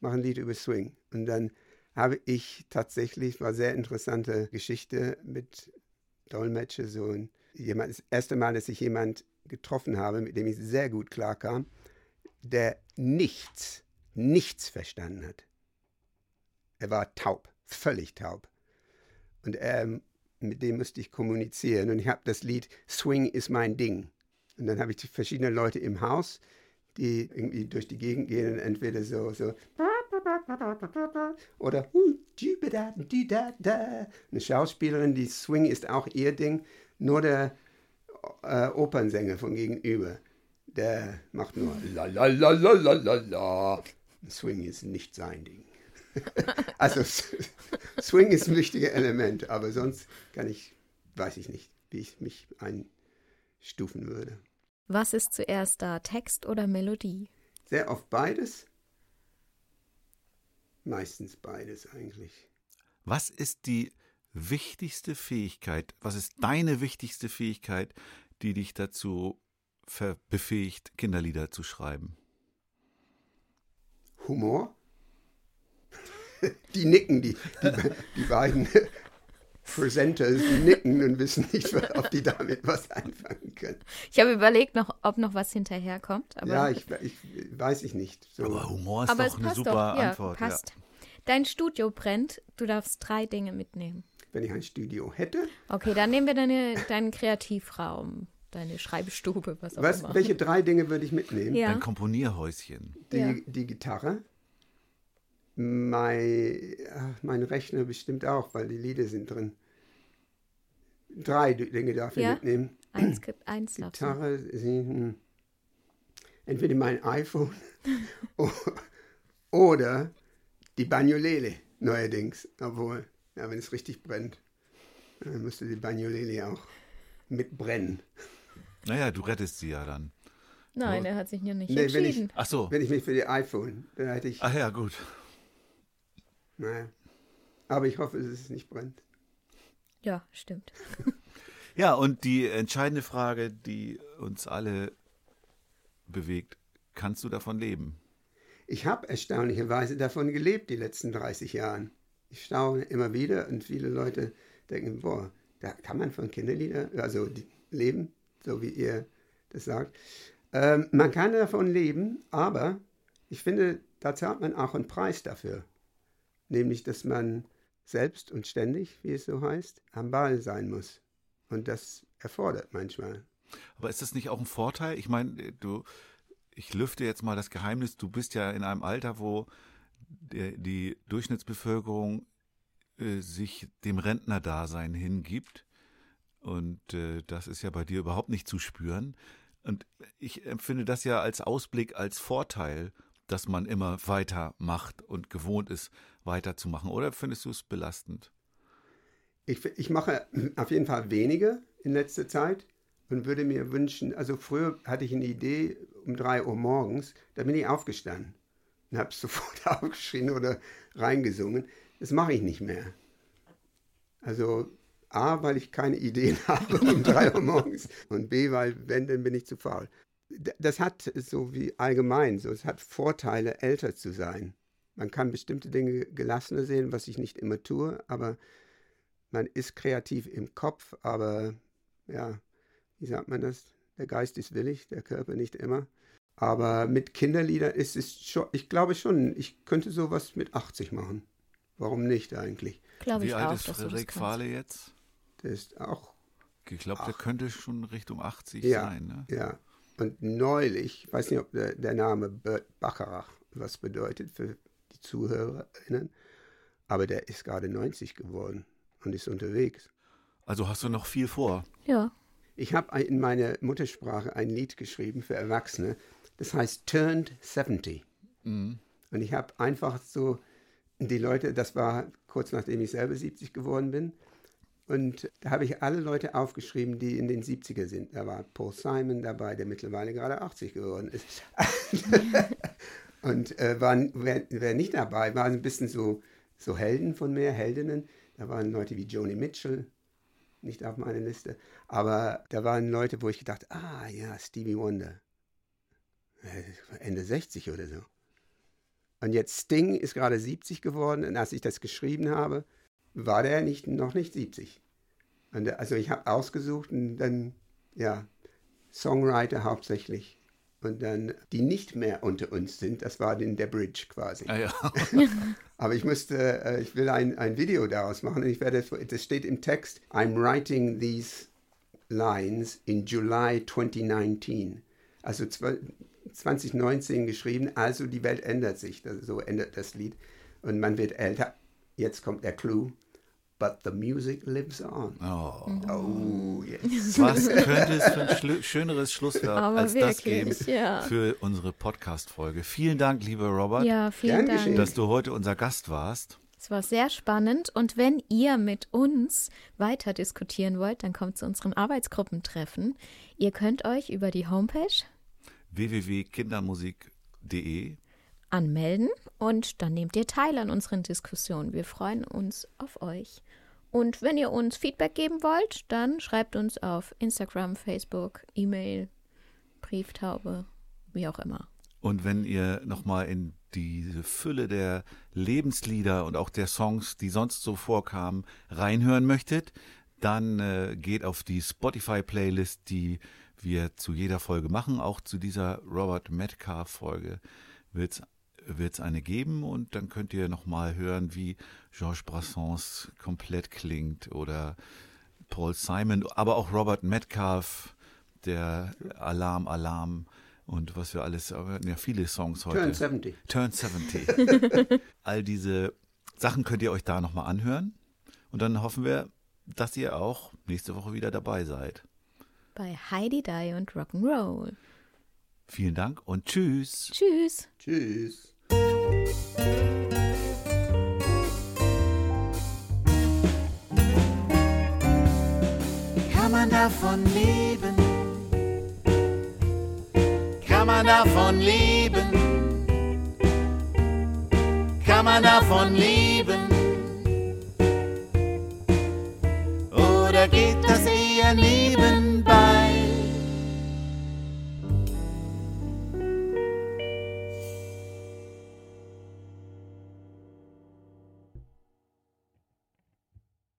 Mach ein Lied über Swing. Und dann habe ich tatsächlich, war sehr interessante Geschichte mit Dolmetscher, so ein, jemand, das erste Mal, dass ich jemand getroffen habe, mit dem ich sehr gut klarkam, der nichts, nichts verstanden hat. Er war taub, völlig taub. Und er, mit dem musste ich kommunizieren. Und ich habe das Lied Swing ist mein Ding. Und dann habe ich verschiedene Leute im Haus, die irgendwie durch die Gegend gehen und entweder so, so oder eine Schauspielerin, die Swing ist auch ihr Ding, nur der äh, Opernsänger von gegenüber, der macht nur la la la la la la la. Swing ist nicht sein Ding. also Swing ist ein wichtiges Element, aber sonst kann ich, weiß ich nicht, wie ich mich einstufen würde. Was ist zuerst da, Text oder Melodie? Sehr oft beides. Meistens beides eigentlich. Was ist die wichtigste Fähigkeit, was ist deine wichtigste Fähigkeit, die dich dazu befähigt, Kinderlieder zu schreiben? Humor. Die nicken, die, die, die beiden Presenters, die nicken und wissen nicht, ob die damit was anfangen können. Ich habe überlegt, noch, ob noch was hinterherkommt. Aber, ja, ich, ich weiß ich nicht. So. Aber Humor ist aber doch es eine passt super doch. Ja, Antwort. passt. Dein Studio brennt, du darfst drei Dinge mitnehmen. Wenn ich ein Studio hätte. Okay, dann nehmen wir deine, deinen Kreativraum, deine Schreibstube, was auch Was, immer. welche drei Dinge würde ich mitnehmen? Ja. Dein Komponierhäuschen. Die, Ja. die Gitarre, mein, ach, mein Rechner bestimmt auch, weil die Lieder sind drin. Drei Dinge darf ich Ja. mitnehmen. Eins eins. Gitarre, hm, entweder mein iPhone oder die Bagnolele neuerdings. Obwohl, ja, wenn es richtig brennt, dann müsste die Bagnolele auch mitbrennen. Naja, du rettest sie ja dann. Nein, er hat sich ja nicht Nee, wenn ich- entschieden. Ach so. Wenn ich mich für die iPhone, dann hätte ich, Ach ja, gut. naja. Aber ich hoffe, dass es nicht brennt. Ja, stimmt. Ja, und die entscheidende Frage, die uns alle bewegt, kannst du davon leben? Ich habe erstaunlicherweise davon gelebt die letzten 30 Jahren. Ich staune immer wieder und viele Leute denken, boah, da kann man von Kinderlieder, also leben, so wie ihr das sagt. Ähm, man kann davon leben, aber ich finde, da zahlt man auch einen Preis dafür. Nämlich, dass man selbst und ständig, wie es so heißt, am Ball sein muss. Und das erfordert manchmal. Aber ist das nicht auch ein Vorteil? Ich meine, du, ich lüfte jetzt mal das Geheimnis, du bist ja in einem Alter, wo der, die Durchschnittsbevölkerung äh, sich dem Rentnerdasein hingibt. Und äh, das ist ja bei dir überhaupt nicht zu spüren. Und ich empfinde das ja als Ausblick, als Vorteil, dass man immer weiter macht und gewohnt ist, weiterzumachen. Oder findest du es belastend? Ich, ich mache auf jeden Fall weniger in letzter Zeit und würde mir wünschen, also früher hatte ich eine Idee um 3 Uhr morgens, da bin ich aufgestanden und habe sofort aufgeschrien oder reingesungen. Das mache ich nicht mehr. Also A, weil ich keine Ideen habe um 3 Uhr morgens und B, weil wenn, dann bin ich zu faul. Das hat so wie allgemein, so es hat Vorteile, älter zu sein. Man kann bestimmte Dinge gelassener sehen, was ich nicht immer tue, aber man ist kreativ im Kopf, aber ja, wie sagt man das? Der Geist ist willig, der Körper nicht immer. Aber mit Kinderliedern ist es schon, ich glaube schon, ich könnte sowas mit 80 machen. Warum nicht eigentlich? Glaube Wie ich alt auch, ist Frederik. Fahle jetzt? Das ist auch, Ich glaube, der könnte schon Richtung 80 Ja. sein. Ne? ja. Und neulich, ich weiß nicht, ob der, der Name Bert Bacharach was bedeutet für die ZuhörerInnen, aber der ist gerade 90 geworden und ist unterwegs. Also hast du noch viel vor. Ja. Ich habe in meiner Muttersprache ein Lied geschrieben für Erwachsene, das heißt Turned 70. Mhm. Und ich habe einfach so die Leute, das war kurz nachdem ich selber 70 geworden bin, und da habe ich alle Leute aufgeschrieben, die in den 70er sind. Da war Paul Simon dabei, der mittlerweile gerade 80 geworden ist. und äh, waren, wer, wer nicht dabei war, ein bisschen so, so Helden von mir, Heldinnen. Da waren Leute wie Joni Mitchell, nicht auf meiner Liste. Aber da waren Leute, wo ich gedacht, ah ja, Stevie Wonder. Äh, Ende 60 oder so. Und jetzt Sting ist gerade 70 geworden und als ich das geschrieben habe, war der nicht, noch nicht 70. Und äh, also ich habe ausgesucht und dann, ja, Songwriter hauptsächlich. Und dann, die nicht mehr unter uns sind, das war den der Bridge quasi. Ah, ja. Aber ich musste, äh, ich will ein, ein Video daraus machen und ich werde, das steht im Text, I'm writing these lines in July 2019. Also 2019 geschrieben, also die Welt ändert sich. Das, so endet das Lied. Und man wird älter. Jetzt kommt der Clou. But the music lives on. Oh. Oh, yes. Was könnte es für ein schlu- schöneres Schlusswort als das geben wirklich, ja. für unsere Podcast-Folge? Vielen Dank, lieber Robert, Ja, vielen Dank. dass du heute unser Gast warst. Es war sehr spannend und wenn ihr mit uns weiter diskutieren wollt, dann kommt zu unseren Arbeitsgruppentreffen. Ihr könnt euch über die Homepage www.kindermusik.de anmelden und dann nehmt ihr teil an unseren Diskussionen. Wir freuen uns auf euch. Und wenn ihr uns Feedback geben wollt, dann schreibt uns auf Instagram, Facebook, E-Mail, Brieftaube, wie auch immer. Und wenn ihr nochmal in diese Fülle der Lebenslieder und auch der Songs, die sonst so vorkamen, reinhören möchtet, dann äh, geht auf die Spotify-Playlist, die wir zu jeder Folge machen. Auch zu dieser Robert Metcalf-Folge wird es eine geben und dann könnt ihr nochmal hören, wie Georges Brassens komplett klingt oder Paul Simon, aber auch Robert Metcalf, der Alarm, Alarm und was wir alles, wir hatten ja viele Songs heute. Turn 70. Turn 70. All diese Sachen könnt ihr euch da nochmal anhören. Und dann hoffen wir, dass ihr auch nächste Woche wieder dabei seid. Bei Heidi Die und Rock'n'Roll. Vielen Dank und tschüss. Tschüss. Tschüss. Kann man davon leben? Kann man davon leben? Kann man davon leben? Oder geht das eher neben?